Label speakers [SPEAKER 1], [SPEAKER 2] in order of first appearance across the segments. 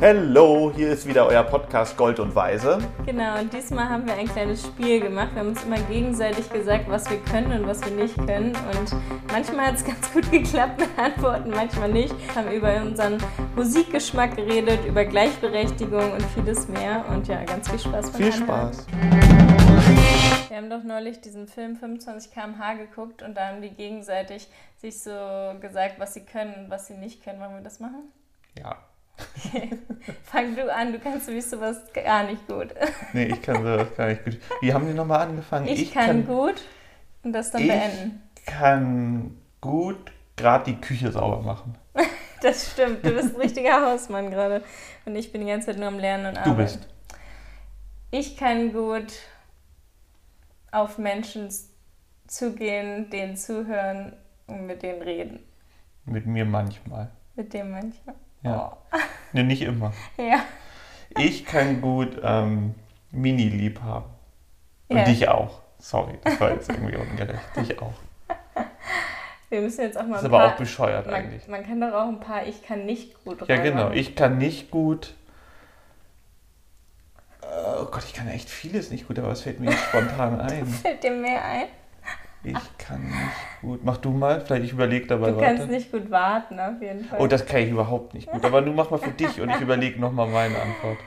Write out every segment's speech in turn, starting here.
[SPEAKER 1] Hallo, hier ist wieder euer Podcast Gold und Weise.
[SPEAKER 2] Genau, und diesmal haben wir ein kleines Spiel gemacht. Wir haben uns immer gegenseitig gesagt, was wir können und was wir nicht können. Und manchmal hat es ganz gut geklappt mit Antworten, manchmal nicht. Wir haben über unseren Musikgeschmack geredet, über Gleichberechtigung und vieles mehr. Und ja, ganz viel Spaß beim
[SPEAKER 1] Viel
[SPEAKER 2] Anhören.
[SPEAKER 1] Spaß.
[SPEAKER 2] Wir haben doch neulich diesen Film 25 km/h geguckt und da haben die gegenseitig sich so gesagt, was sie können und was sie nicht können. Wollen wir das machen?
[SPEAKER 1] Ja.
[SPEAKER 2] Fang du an, du kannst sowieso was gar nicht gut.
[SPEAKER 1] Nee, ich kann sowas gar nicht gut. Wie haben die nochmal angefangen?
[SPEAKER 2] Ich, kann, gut und das dann
[SPEAKER 1] ich
[SPEAKER 2] beenden.
[SPEAKER 1] kann gut gerade die Küche sauber machen.
[SPEAKER 2] Das stimmt, du bist ein richtiger Hausmann gerade. Und ich bin die ganze Zeit nur am Lernen und Arbeiten.
[SPEAKER 1] Du bist.
[SPEAKER 2] Ich kann gut auf Menschen zugehen, denen zuhören und mit denen reden.
[SPEAKER 1] Mit mir manchmal.
[SPEAKER 2] Mit dem manchmal.
[SPEAKER 1] Ja. Nee, nicht immer.
[SPEAKER 2] Oh. Ja.
[SPEAKER 1] Ich kann gut ähm, Mini-Lieb haben. Und
[SPEAKER 2] Ja.
[SPEAKER 1] dich auch. Sorry, das war jetzt irgendwie ungerecht. Dich auch.
[SPEAKER 2] Wir müssen jetzt auch mal
[SPEAKER 1] Das ist aber auch bescheuert
[SPEAKER 2] man,
[SPEAKER 1] eigentlich.
[SPEAKER 2] man kann doch auch ein paar Ich kann nicht gut
[SPEAKER 1] Ja, genau. Ich kann nicht gut. Oh Gott, ich kann echt vieles nicht gut, aber es fällt mir spontan ein.
[SPEAKER 2] Fällt dir mehr ein?
[SPEAKER 1] Ich kann nicht gut. Mach du mal, vielleicht ich überlege dabei
[SPEAKER 2] Du
[SPEAKER 1] weiter.
[SPEAKER 2] kannst nicht gut warten, auf jeden Fall.
[SPEAKER 1] Oh, das kann ich überhaupt nicht gut. Aber du mach mal für dich und ich überlege nochmal meine Antwort.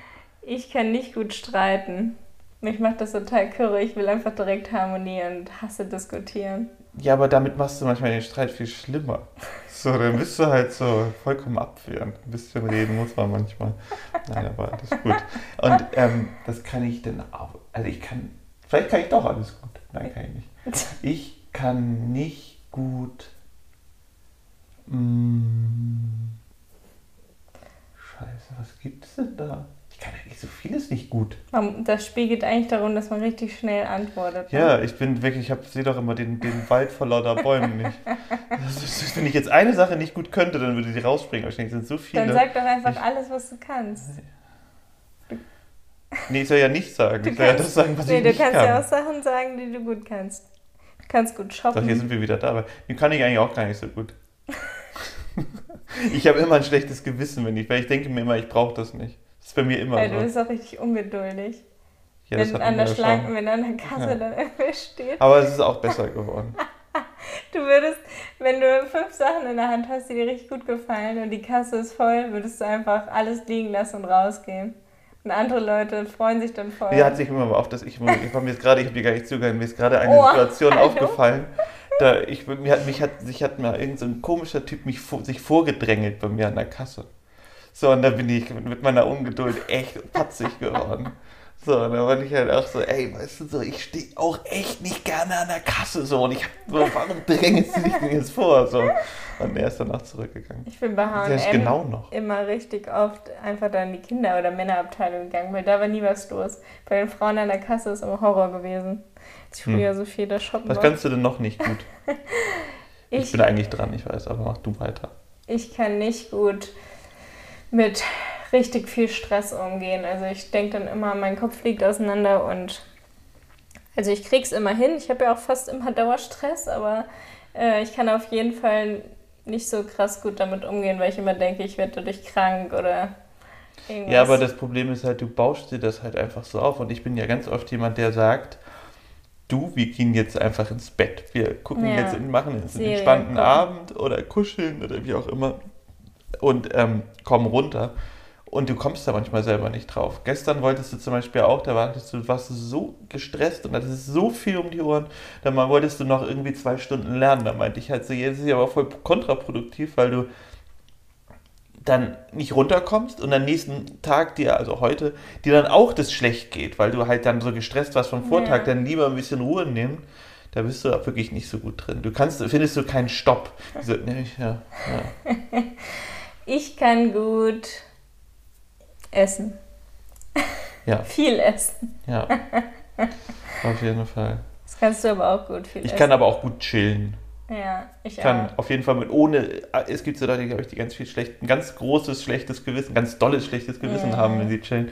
[SPEAKER 2] Ich kann nicht gut streiten. Mich macht das total kirre. Ich will einfach direkt harmonieren und hasse diskutieren.
[SPEAKER 1] Ja, aber damit machst du manchmal den Streit viel schlimmer. So, dann bist du halt so vollkommen abwehrend. Ein bisschen reden muss man manchmal. Nein, aber das ist gut. Und ähm, das kann ich dann auch. Also ich kann. Vielleicht kann ich doch alles gut. Nein, kann ich nicht. Ich kann nicht gut. Mm, Scheiße, was gibt's denn da? Ich kann eigentlich so vieles nicht gut.
[SPEAKER 2] Das spiegelt eigentlich darum, dass man richtig schnell antwortet. ne?
[SPEAKER 1] Ja, ich bin wirklich, ich sehe doch immer den, den Wald vor lauter Bäumen nicht. Ist, wenn ich jetzt eine Sache nicht gut könnte, dann würde die rausspringen. Wahrscheinlich sind so viele.
[SPEAKER 2] Dann sag doch einfach
[SPEAKER 1] Ich-
[SPEAKER 2] alles, was du kannst.
[SPEAKER 1] nee, ich soll ja nicht sagen.
[SPEAKER 2] Du
[SPEAKER 1] ich soll ja
[SPEAKER 2] kannst-
[SPEAKER 1] das sagen, was
[SPEAKER 2] nee,
[SPEAKER 1] ich
[SPEAKER 2] du
[SPEAKER 1] nicht
[SPEAKER 2] kannst
[SPEAKER 1] kann.
[SPEAKER 2] ja auch Sachen sagen, die du gut kannst. Du kannst gut
[SPEAKER 1] Doch, hier
[SPEAKER 2] shoppen.
[SPEAKER 1] sind wir wieder da. Aber die kann ich eigentlich auch gar nicht so gut. ich habe immer ein schlechtes Gewissen, wenn ich, weil ich denke mir immer, ich brauche das nicht. Das ist bei mir immer
[SPEAKER 2] du
[SPEAKER 1] so.
[SPEAKER 2] bist auch richtig ungeduldig.
[SPEAKER 1] Ja, das
[SPEAKER 2] wenn, an der
[SPEAKER 1] ja
[SPEAKER 2] Schlange, wenn an der Kasse
[SPEAKER 1] Ja.
[SPEAKER 2] dann irgendwer steht.
[SPEAKER 1] Aber es ist auch besser geworden.
[SPEAKER 2] Du würdest, wenn du fünf Sachen in der Hand hast, die dir richtig gut gefallen und die Kasse ist voll, würdest du einfach alles liegen lassen und rausgehen. Und andere Leute freuen sich dann voll.
[SPEAKER 1] Mir hat sich immer auf, dass ich, ich war mir jetzt gerade, ich habe dir gar nicht zugehört, mir ist gerade eine
[SPEAKER 2] Oh,
[SPEAKER 1] Situation
[SPEAKER 2] hallo?
[SPEAKER 1] aufgefallen. Da ich, mir hat, mich hat, sich hat mal irgendein so ein komischer Typ mich sich vorgedrängelt bei mir an der Kasse. So, und da bin ich mit meiner Ungeduld echt patzig geworden. So, und da war ich halt auch so, ey, weißt du so, ich stehe auch echt nicht gerne an der Kasse so und ich hab so, warum drängelst du dich denn jetzt vor? So. Und er ist danach zurückgegangen.
[SPEAKER 2] Ich bin bei H&M
[SPEAKER 1] genau noch.
[SPEAKER 2] immer richtig oft einfach dann in die Kinder- oder Männerabteilung gegangen, weil da war nie was los. Bei den Frauen an der Kasse ist immer Horror gewesen. Als ich früher so viel da shoppen
[SPEAKER 1] Hm. Was kannst du denn noch nicht gut? Ich,
[SPEAKER 2] Ich,
[SPEAKER 1] bin eigentlich dran, ich weiß, aber mach du weiter.
[SPEAKER 2] ich kann nicht gut mit richtig viel Stress umgehen. Also ich denke dann immer, mein Kopf fliegt auseinander und also ich krieg's immer hin. Ich habe ja auch fast immer Dauerstress, aber äh, ich kann auf jeden Fall nicht so krass gut damit umgehen, weil ich immer denke, ich werde dadurch krank oder irgendwas.
[SPEAKER 1] Ja, aber das Problem ist halt, du baust dir das halt einfach so auf. Und ich bin ja ganz oft jemand, der sagt, du, wir gehen jetzt einfach ins Bett. Wir gucken
[SPEAKER 2] Ja.
[SPEAKER 1] jetzt, machen jetzt einen
[SPEAKER 2] Serien
[SPEAKER 1] entspannten
[SPEAKER 2] gucken.
[SPEAKER 1] Abend oder kuscheln oder wie auch immer und ähm, kommen runter. Und du kommst da manchmal selber nicht drauf. Gestern wolltest du zum Beispiel auch, da wartest du, warst du so gestresst und hattest so viel um die Ohren, dann mal wolltest du noch irgendwie zwei Stunden lernen. Da meinte ich halt so, jetzt ist ja aber voll kontraproduktiv, weil du dann nicht runterkommst und am nächsten Tag dir, also heute, dir dann auch das schlecht geht, weil du halt dann so gestresst warst vom Vortag,
[SPEAKER 2] Ja.
[SPEAKER 1] dann lieber ein bisschen Ruhe nehmen. Da bist du wirklich nicht so gut drin. Du kannst, findest du keinen Stopp. So, ne, ja, ja.
[SPEAKER 2] Ich kann gut essen.
[SPEAKER 1] Ja.
[SPEAKER 2] Viel essen.
[SPEAKER 1] ja. Auf jeden Fall.
[SPEAKER 2] Das kannst du aber auch gut viel
[SPEAKER 1] Ich
[SPEAKER 2] essen.
[SPEAKER 1] kann aber auch gut chillen.
[SPEAKER 2] Ja, ich
[SPEAKER 1] Ich kann
[SPEAKER 2] auch.
[SPEAKER 1] auf jeden Fall mit ohne, es gibt so Leute, die, glaube ich, die ganz viel schlecht, ein ganz großes schlechtes Gewissen, ganz dolles schlechtes Gewissen
[SPEAKER 2] Ja.
[SPEAKER 1] haben, wenn sie chillen.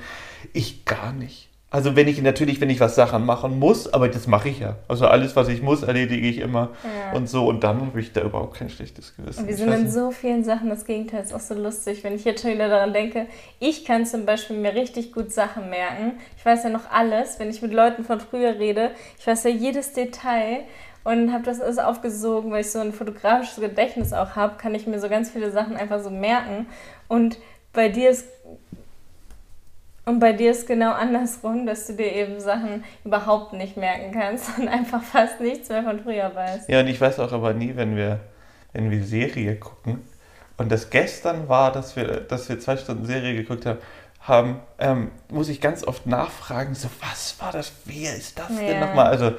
[SPEAKER 1] Ich gar nicht. Also wenn ich natürlich, wenn ich was Sachen machen muss, aber das mache ich ja. Also alles, was ich muss, erledige ich immer
[SPEAKER 2] Ja.
[SPEAKER 1] und so. Und dann habe ich da überhaupt kein schlechtes Gewissen.
[SPEAKER 2] Und wir sind in so vielen Sachen das Gegenteil. ist auch so lustig, wenn ich jetzt schon wieder daran denke. Ich kann zum Beispiel mir richtig gut Sachen merken. Ich weiß ja noch alles, wenn ich mit Leuten von früher rede. Ich weiß ja jedes Detail und habe das alles aufgesogen, weil ich so ein fotografisches Gedächtnis auch habe, kann ich mir so ganz viele Sachen einfach so merken. Und bei dir ist und bei dir ist genau andersrum, dass du dir eben Sachen überhaupt nicht merken kannst und einfach fast nichts mehr von früher weißt.
[SPEAKER 1] Ja, und ich weiß auch aber nie, wenn wir, wenn wir Serie gucken. Und das gestern war, dass wir, dass wir zwei Stunden Serie geguckt haben, haben ähm, muss ich ganz oft nachfragen, so, was war das? Wer ist das denn
[SPEAKER 2] Ja.
[SPEAKER 1] nochmal? Also,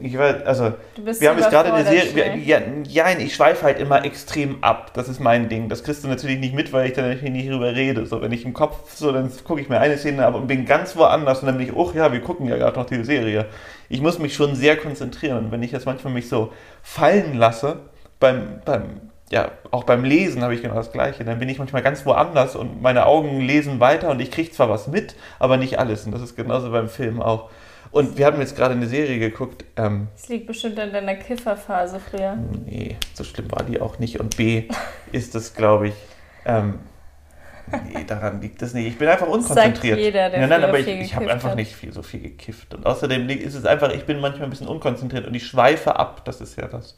[SPEAKER 1] ich weiß, also, wir haben jetzt gerade eine Serie, ja, ja, ich schweife halt immer extrem ab. Das ist mein Ding. Das kriegst du natürlich nicht mit, weil ich dann natürlich nicht drüber rede. So, wenn ich im Kopf, so, dann gucke ich mir eine Szene ab und bin ganz woanders und dann bin ich, oh ja, wir gucken ja gerade noch die Serie. Ich muss mich schon sehr konzentrieren und wenn ich jetzt manchmal mich so fallen lasse, beim, beim ja, auch beim Lesen habe ich genau das Gleiche. Dann bin ich manchmal ganz woanders und meine Augen lesen weiter und ich kriege zwar was mit, aber nicht alles. Und das ist genauso beim Film auch. Und wir haben jetzt gerade eine Serie geguckt, ähm,
[SPEAKER 2] Das liegt bestimmt an deiner Kifferphase früher.
[SPEAKER 1] Nee, so schlimm war die auch nicht. Und B ist es, glaube ich, ähm, nee, daran liegt es nicht. Ich bin einfach unkonzentriert.
[SPEAKER 2] Sagt jeder, der
[SPEAKER 1] nein,
[SPEAKER 2] früher
[SPEAKER 1] aber ich, ich habe einfach
[SPEAKER 2] hat.
[SPEAKER 1] nicht viel, so viel gekifft. Und außerdem ist es einfach, ich bin manchmal ein bisschen unkonzentriert und ich schweife ab. Das ist ja das.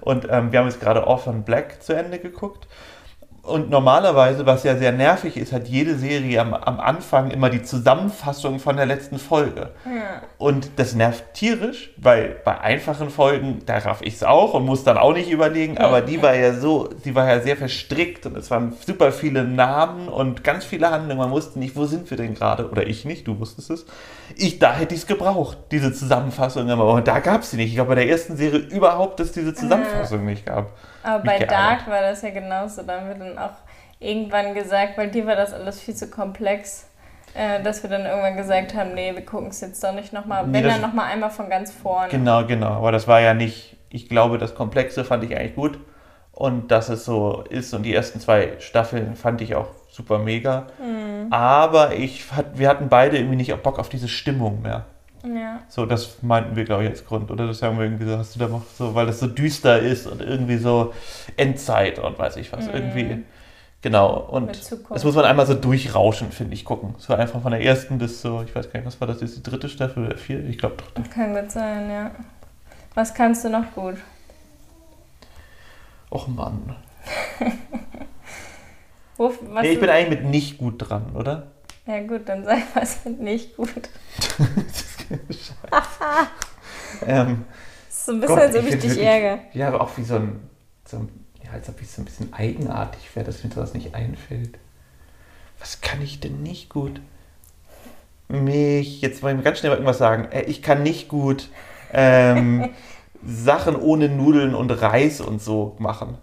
[SPEAKER 1] Und ähm, wir haben jetzt gerade Orphan Black zu Ende geguckt. Und normalerweise, was ja sehr nervig ist, hat jede Serie am, am Anfang immer die Zusammenfassung von der letzten Folge.
[SPEAKER 2] Ja.
[SPEAKER 1] Und das nervt tierisch, weil bei einfachen Folgen, da raff ich es auch und muss dann auch nicht überlegen, aber die war ja so, die war ja sehr verstrickt und es waren super viele Namen und ganz viele Handlungen. Man wusste nicht, wo sind wir denn gerade? Oder ich nicht, du wusstest es. Ich, da hätte ich es gebraucht, diese Zusammenfassung immer. Und da gab es sie nicht. Ich glaube, bei der ersten Serie überhaupt, dass es diese Zusammenfassung nicht gab.
[SPEAKER 2] Aber bei. Dark war das ja genauso. Da haben wir dann auch irgendwann gesagt, weil dir war das alles viel zu komplex, äh, dass wir dann irgendwann gesagt haben, nee, wir gucken es jetzt doch nicht nochmal. Wenn dann nochmal einmal von ganz vorne.
[SPEAKER 1] Genau, genau. Aber das war ja nicht, ich glaube, das Komplexe fand ich eigentlich gut. Und dass es so ist und die ersten zwei Staffeln fand ich auch super mega.
[SPEAKER 2] Mhm.
[SPEAKER 1] Aber ich, wir hatten beide irgendwie nicht Bock auf diese Stimmung mehr.
[SPEAKER 2] Ja.
[SPEAKER 1] So, das meinten wir, glaube ich, als Grund. Oder das haben wir irgendwie so, hast du da noch so, weil das so düster ist und irgendwie so Endzeit und weiß ich was.
[SPEAKER 2] Mhm.
[SPEAKER 1] Irgendwie. Genau. Und das muss man einmal so durchrauschen, finde ich, gucken. So einfach von der ersten bis so, ich weiß gar nicht, was war das, ist die dritte Staffel oder vierte? Ich glaube doch.
[SPEAKER 2] Kann gut sein, ja. Was kannst du noch gut?
[SPEAKER 1] Och Mann.
[SPEAKER 2] Wo,
[SPEAKER 1] Nee, ich bin eigentlich mit nicht gut dran, oder?
[SPEAKER 2] Ja gut, dann sag was nicht gut.
[SPEAKER 1] ähm,
[SPEAKER 2] Das ist so ein bisschen,
[SPEAKER 1] Gott, find's
[SPEAKER 2] dich
[SPEAKER 1] wirklich-
[SPEAKER 2] ärgere.
[SPEAKER 1] Ja, aber auch wie so ein, so ein ja, als ob ich so ein bisschen eigenartig wäre, dass mir sowas nicht einfällt. Was kann ich denn nicht gut? Mich, jetzt wollen wir ganz schnell mal irgendwas sagen. Äh, Ich kann nicht gut ähm, Sachen ohne Nudeln und Reis und so machen.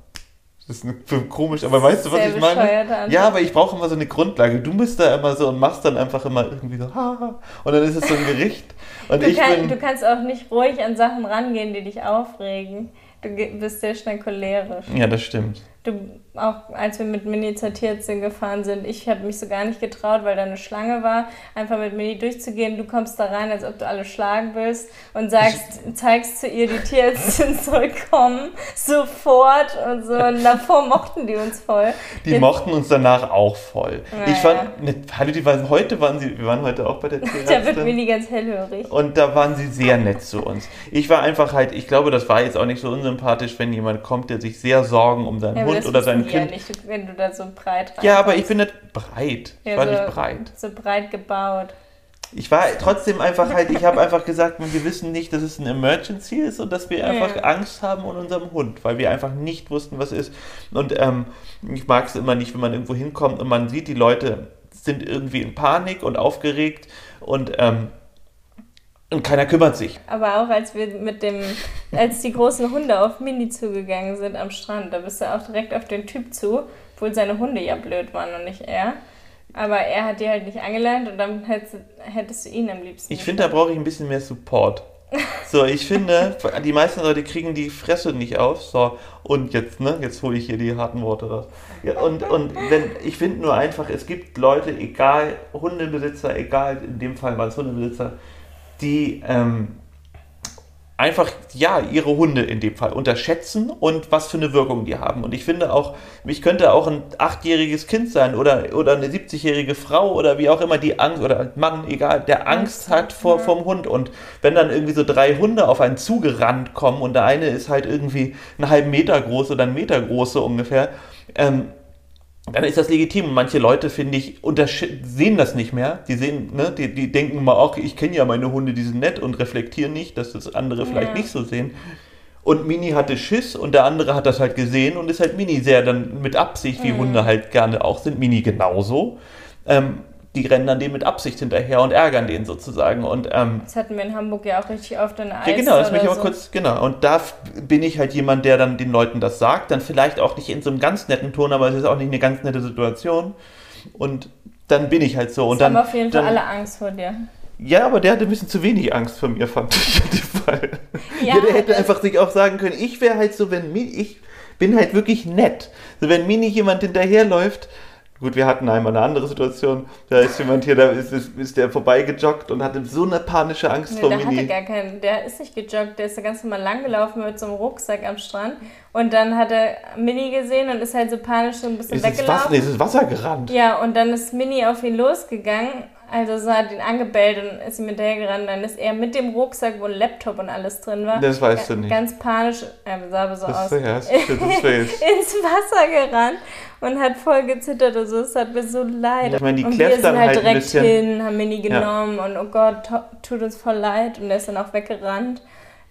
[SPEAKER 1] Das ist komisch, aber weißt du, was ich meine?
[SPEAKER 2] Antwort.
[SPEAKER 1] Ja, aber ich brauche immer so eine Grundlage. Du bist da immer so und machst dann einfach immer irgendwie so, ha, und dann ist es so ein Gericht. Und
[SPEAKER 2] Du,
[SPEAKER 1] ich
[SPEAKER 2] kann,
[SPEAKER 1] bin,
[SPEAKER 2] du kannst auch nicht ruhig an Sachen rangehen, die dich aufregen. Du bist sehr schnell cholerisch.
[SPEAKER 1] ja, das stimmt.
[SPEAKER 2] Du, auch als wir mit Mini zur Tierärztin gefahren sind, ich habe mich so gar nicht getraut, weil da eine Schlange war, einfach mit Mini durchzugehen. Du kommst da rein, als ob du alle schlagen willst und sagst, zeigst zu ihr, die Tierärztin soll kommen, sofort und so. Und davor mochten die uns voll.
[SPEAKER 1] Die
[SPEAKER 2] Jetzt-
[SPEAKER 1] mochten uns danach auch voll.
[SPEAKER 2] Ja,
[SPEAKER 1] ich fand, ne, hallo, die waren, heute waren sie, wir waren heute auch bei der
[SPEAKER 2] Da wird
[SPEAKER 1] Tierärztin.
[SPEAKER 2] Mini ganz hellhörig.
[SPEAKER 1] Und da waren sie sehr nett zu uns. Ich war einfach halt, ich glaube, das war jetzt auch nicht so unsympathisch, wenn jemand kommt, der sich sehr Sorgen um seinen
[SPEAKER 2] Ja,
[SPEAKER 1] Hund oder
[SPEAKER 2] wissen
[SPEAKER 1] sein
[SPEAKER 2] die ja
[SPEAKER 1] Kind.
[SPEAKER 2] nicht, wenn du da so breit
[SPEAKER 1] Ja, aber
[SPEAKER 2] reinkommst.
[SPEAKER 1] ich bin nicht breit. Ich
[SPEAKER 2] Ja,
[SPEAKER 1] war
[SPEAKER 2] so,
[SPEAKER 1] nicht breit.
[SPEAKER 2] So breit gebaut.
[SPEAKER 1] Ich war trotzdem einfach halt, ich habe einfach gesagt, wir wissen nicht, dass es ein Emergency ist und dass wir einfach
[SPEAKER 2] Ja.
[SPEAKER 1] Angst haben um unserem Hund, weil wir einfach nicht wussten, was ist. Und ähm, ich mag es immer nicht, wenn man irgendwo hinkommt und man sieht, die Leute sind irgendwie in Panik und aufgeregt und, ähm, und keiner kümmert sich.
[SPEAKER 2] Aber auch als wir mit dem, als die großen Hunde auf Mini zugegangen sind am Strand, da bist du auch direkt auf den Typ zu, obwohl seine Hunde ja blöd waren und nicht er. Aber er hat die halt nicht angelernt und dann hättest, hättest du ihn am liebsten.
[SPEAKER 1] Ich finde, da brauche ich ein bisschen mehr Support. So, ich finde, die meisten Leute kriegen die Fresse nicht auf. So, und jetzt, ne, jetzt hole ich hier die harten Worte raus. Ja, und und wenn, ich finde nur einfach, es gibt Leute, egal, Hundebesitzer, egal, in dem Fall waren es Hundebesitzer, die ähm, einfach, ja, ihre Hunde in dem Fall unterschätzen und was für eine Wirkung die haben. Und ich finde auch, ich könnte auch ein achtjähriges Kind sein oder, oder eine 70-jährige Frau oder wie auch immer, die Angst, oder Mann, egal, der Angst hat vor, vom Hund. Und wenn dann irgendwie so drei Hunde auf einen zugerannt kommen und der eine ist halt irgendwie einen halben Meter groß oder einen Meter groß so ungefähr, ähm, dann ist das legitim. Und manche Leute, finde ich, sehen das nicht mehr. Die sehen, ne, die, die denken mal auch, ich kenne ja meine Hunde, die sind nett und reflektieren nicht, dass das andere vielleicht
[SPEAKER 2] Ja.
[SPEAKER 1] nicht so sehen. Und Mini hatte Schiss und der andere hat das halt gesehen und ist halt Mini sehr dann mit Absicht, wie Hunde halt gerne auch sind. Mini genauso. Ähm, die rennen dann dem mit Absicht hinterher und ärgern den sozusagen. Und ähm,
[SPEAKER 2] Das hatten wir in Hamburg ja auch richtig oft in der
[SPEAKER 1] ja, genau, das
[SPEAKER 2] oder
[SPEAKER 1] möchte ich mal
[SPEAKER 2] so.
[SPEAKER 1] kurz, genau. Und da bin ich halt jemand, der dann den Leuten das sagt, dann vielleicht auch nicht in so einem ganz netten Ton, aber es ist auch nicht eine ganz nette Situation. Und dann bin ich halt so. Und
[SPEAKER 2] Das
[SPEAKER 1] dann,
[SPEAKER 2] haben auf jeden Fall
[SPEAKER 1] dann,
[SPEAKER 2] alle Angst vor dir.
[SPEAKER 1] Ja, aber der hatte ein bisschen zu wenig Angst vor mir, fand ich in dem Fall. Ja,
[SPEAKER 2] Ja,
[SPEAKER 1] der hätte einfach sich auch sagen können, ich wäre halt so, wenn Mini, ich bin halt wirklich nett. So, wenn Mini jemand hinterherläuft, gut, wir hatten einmal eine andere Situation, da ist jemand hier, da ist, ist, ist der vorbeigejoggt und hatte so eine panische Angst
[SPEAKER 2] Nee,
[SPEAKER 1] vor
[SPEAKER 2] der hatte gar keinen, der ist nicht gejoggt, der ist da ganz normal langgelaufen mit so einem Rucksack am Strand. Und dann hat er Mini gesehen und ist halt so panisch so ein bisschen
[SPEAKER 1] Ist ins Wasser,
[SPEAKER 2] weggelaufen.
[SPEAKER 1] nee, ist ins Wasser gerannt.
[SPEAKER 2] Ja, und dann ist Mini auf ihn losgegangen. Also so hat ihn angebellt und ist ihm hinterhergerannt. Dann ist er mit dem Rucksack, wo ein Laptop und alles drin war,
[SPEAKER 1] Das weißt du nicht.
[SPEAKER 2] ganz panisch, er sah aber so
[SPEAKER 1] Das
[SPEAKER 2] aus,
[SPEAKER 1] ist, ja,
[SPEAKER 2] ins Wasser gerannt und hat voll gezittert und so. Es hat mir so leid.
[SPEAKER 1] Ich meine, die
[SPEAKER 2] und wir sind halt
[SPEAKER 1] halt
[SPEAKER 2] direkt
[SPEAKER 1] bisschen-
[SPEAKER 2] hin, haben Mini genommen und oh Gott, tut uns voll leid. Und er ist dann auch weggerannt.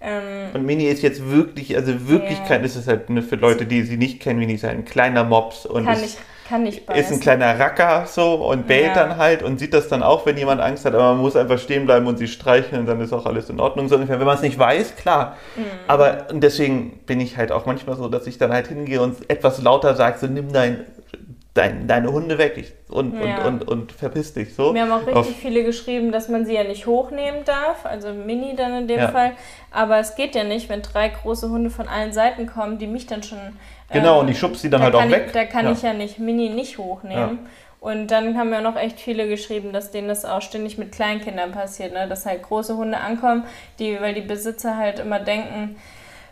[SPEAKER 2] Ähm,
[SPEAKER 1] Und Mini ist jetzt wirklich, also wirklich
[SPEAKER 2] Ja.
[SPEAKER 1] kein, ist es halt ne, für Leute, die sie nicht kennen, Mini ist halt ein kleiner Mops und ist,
[SPEAKER 2] kann nicht
[SPEAKER 1] ist
[SPEAKER 2] beißen.
[SPEAKER 1] ein kleiner Racker so und bellt
[SPEAKER 2] Ja.
[SPEAKER 1] dann halt und sieht das dann auch, wenn jemand Angst hat, aber man muss einfach stehen bleiben und sie streicheln und dann ist auch alles in Ordnung. So ungefähr, wenn man es nicht weiß, klar.
[SPEAKER 2] Mhm.
[SPEAKER 1] Aber und deswegen bin ich halt auch manchmal so, dass ich dann halt hingehe und etwas lauter sage, so nimm dein, dein, deine Hunde weg ich, und,
[SPEAKER 2] Ja.
[SPEAKER 1] und, und, und verpiss dich so.
[SPEAKER 2] Mir haben auch richtig
[SPEAKER 1] Auf-
[SPEAKER 2] viele geschrieben, dass man sie ja nicht hochnehmen darf, also Mini dann in dem
[SPEAKER 1] Ja.
[SPEAKER 2] Fall. Aber es geht ja nicht, wenn drei große Hunde von allen Seiten kommen, die mich dann schon.
[SPEAKER 1] Genau,
[SPEAKER 2] ähm,
[SPEAKER 1] und ich schubse sie dann
[SPEAKER 2] da
[SPEAKER 1] halt auch
[SPEAKER 2] kann
[SPEAKER 1] weg.
[SPEAKER 2] Ich, da kann
[SPEAKER 1] Ja.
[SPEAKER 2] ich ja nicht Mini nicht hochnehmen. Und dann haben ja noch echt viele geschrieben, dass denen das auch ständig mit Kleinkindern passiert, ne? dass halt große Hunde ankommen, die, weil die Besitzer halt immer denken,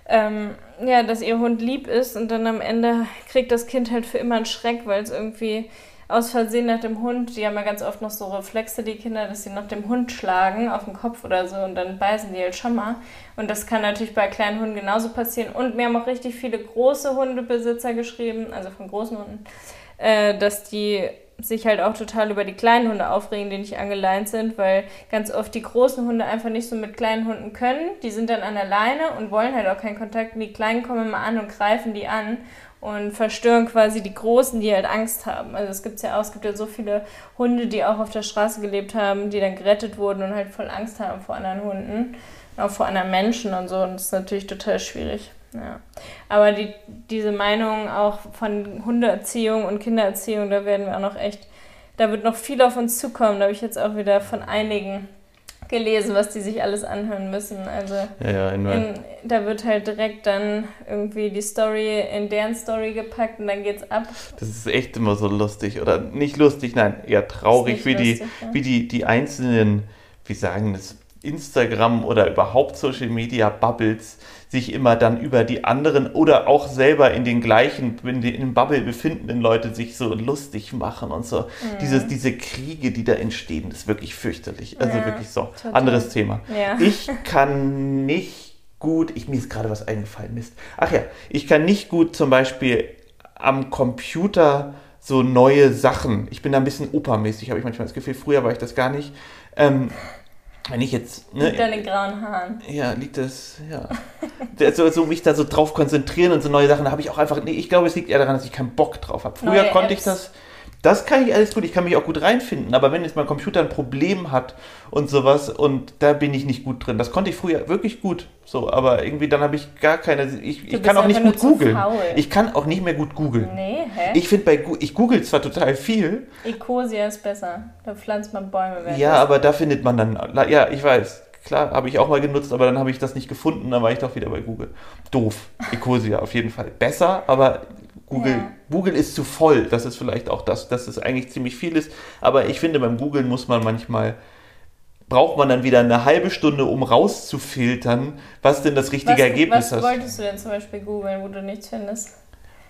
[SPEAKER 2] ähm, ja, dass ihr Hund lieb ist und dann am Ende kriegt das Kind halt für immer einen Schreck, weil es irgendwie aus Versehen nach dem Hund, die haben ja ganz oft noch so Reflexe, die Kinder, dass sie nach dem Hund schlagen auf den Kopf oder so und dann beißen die halt schon mal. Und das kann natürlich bei kleinen Hunden genauso passieren. Und mir haben auch richtig viele große Hundebesitzer geschrieben, also von großen Hunden, äh, dass die sich halt auch total über die kleinen Hunde aufregen, die nicht angeleint sind, weil ganz oft die großen Hunde einfach nicht so mit kleinen Hunden können. Die sind dann an der Leine und wollen halt auch keinen Kontakt. Und die Kleinen kommen immer an und greifen die an und verstören quasi die Großen, die halt Angst haben. Also es gibt ja auch, es gibt ja so viele Hunde, die auch auf der Straße gelebt haben, die dann gerettet wurden und halt voll Angst haben vor anderen Hunden, auch vor anderen Menschen und so. Und das ist natürlich total schwierig. Ja. Aber die, diese Meinung auch von Hundeerziehung und Kindererziehung, da werden wir auch noch echt, da wird noch viel auf uns zukommen. Da habe ich jetzt auch wieder von einigen gelesen, was die sich alles anhören müssen. Also
[SPEAKER 1] Ja, ja, in,
[SPEAKER 2] da wird halt direkt dann irgendwie die Story in deren Story gepackt und dann geht's ab.
[SPEAKER 1] Das ist echt immer so lustig. Oder nicht lustig, nein, eher traurig, wie,
[SPEAKER 2] nicht
[SPEAKER 1] die,
[SPEAKER 2] lustig, ja.
[SPEAKER 1] wie die, die einzelnen, wie sagen das, Instagram oder überhaupt Social Media Bubbles sich immer dann über die anderen oder auch selber in den gleichen, in den Bubble befindenden Leute sich so lustig machen und so.
[SPEAKER 2] Mhm.
[SPEAKER 1] Dieses, diese Kriege, die da entstehen, ist wirklich fürchterlich. Also
[SPEAKER 2] Ja,
[SPEAKER 1] wirklich so.
[SPEAKER 2] total.
[SPEAKER 1] Anderes Thema.
[SPEAKER 2] Ja.
[SPEAKER 1] Ich kann nicht gut, ich, mir ist gerade was eingefallen, Mist. Ach ja, ich kann nicht gut zum Beispiel am Computer so neue Sachen. Ich bin da ein bisschen opermäßig, habe ich manchmal das Gefühl. Früher war ich das gar nicht. Ähm, wenn ich jetzt. Ne,
[SPEAKER 2] Mit deinen grauen Haaren.
[SPEAKER 1] ja, liegt das, ja. Also, so mich da so drauf konzentrieren und so neue Sachen, da habe ich auch einfach, nee, ich glaube, es liegt eher daran, dass ich keinen Bock drauf habe. Früher
[SPEAKER 2] Neue
[SPEAKER 1] konnte ich
[SPEAKER 2] Apps.
[SPEAKER 1] das, das kann ich alles gut, ich kann mich auch gut reinfinden, aber wenn jetzt mein Computer ein Problem hat und sowas und da bin ich nicht gut drin, das konnte ich früher wirklich gut, so, aber irgendwie dann habe ich gar keine, ich, ich kann auch nicht gut googeln. Ich kann auch nicht mehr gut googeln.
[SPEAKER 2] Nee, hä?
[SPEAKER 1] Ich finde bei, ich google zwar total viel,
[SPEAKER 2] Ecosia ist besser. Da pflanzt man Bäume. während
[SPEAKER 1] ja, aber da findet man dann, ja, ich weiß, klar, habe ich auch mal genutzt, aber dann habe ich das nicht gefunden, dann war ich doch wieder bei Google. Doof. Ecosia auf jeden Fall. Besser, aber Google,
[SPEAKER 2] Ja.
[SPEAKER 1] Google ist zu voll. Das ist vielleicht auch das, dass es eigentlich ziemlich viel ist. Aber ich finde, beim Googlen muss man manchmal, braucht man dann wieder eine halbe Stunde, um rauszufiltern, was denn das richtige
[SPEAKER 2] was,
[SPEAKER 1] Ergebnis
[SPEAKER 2] was
[SPEAKER 1] ist.
[SPEAKER 2] wolltest du denn zum Beispiel googeln, wo du nichts findest?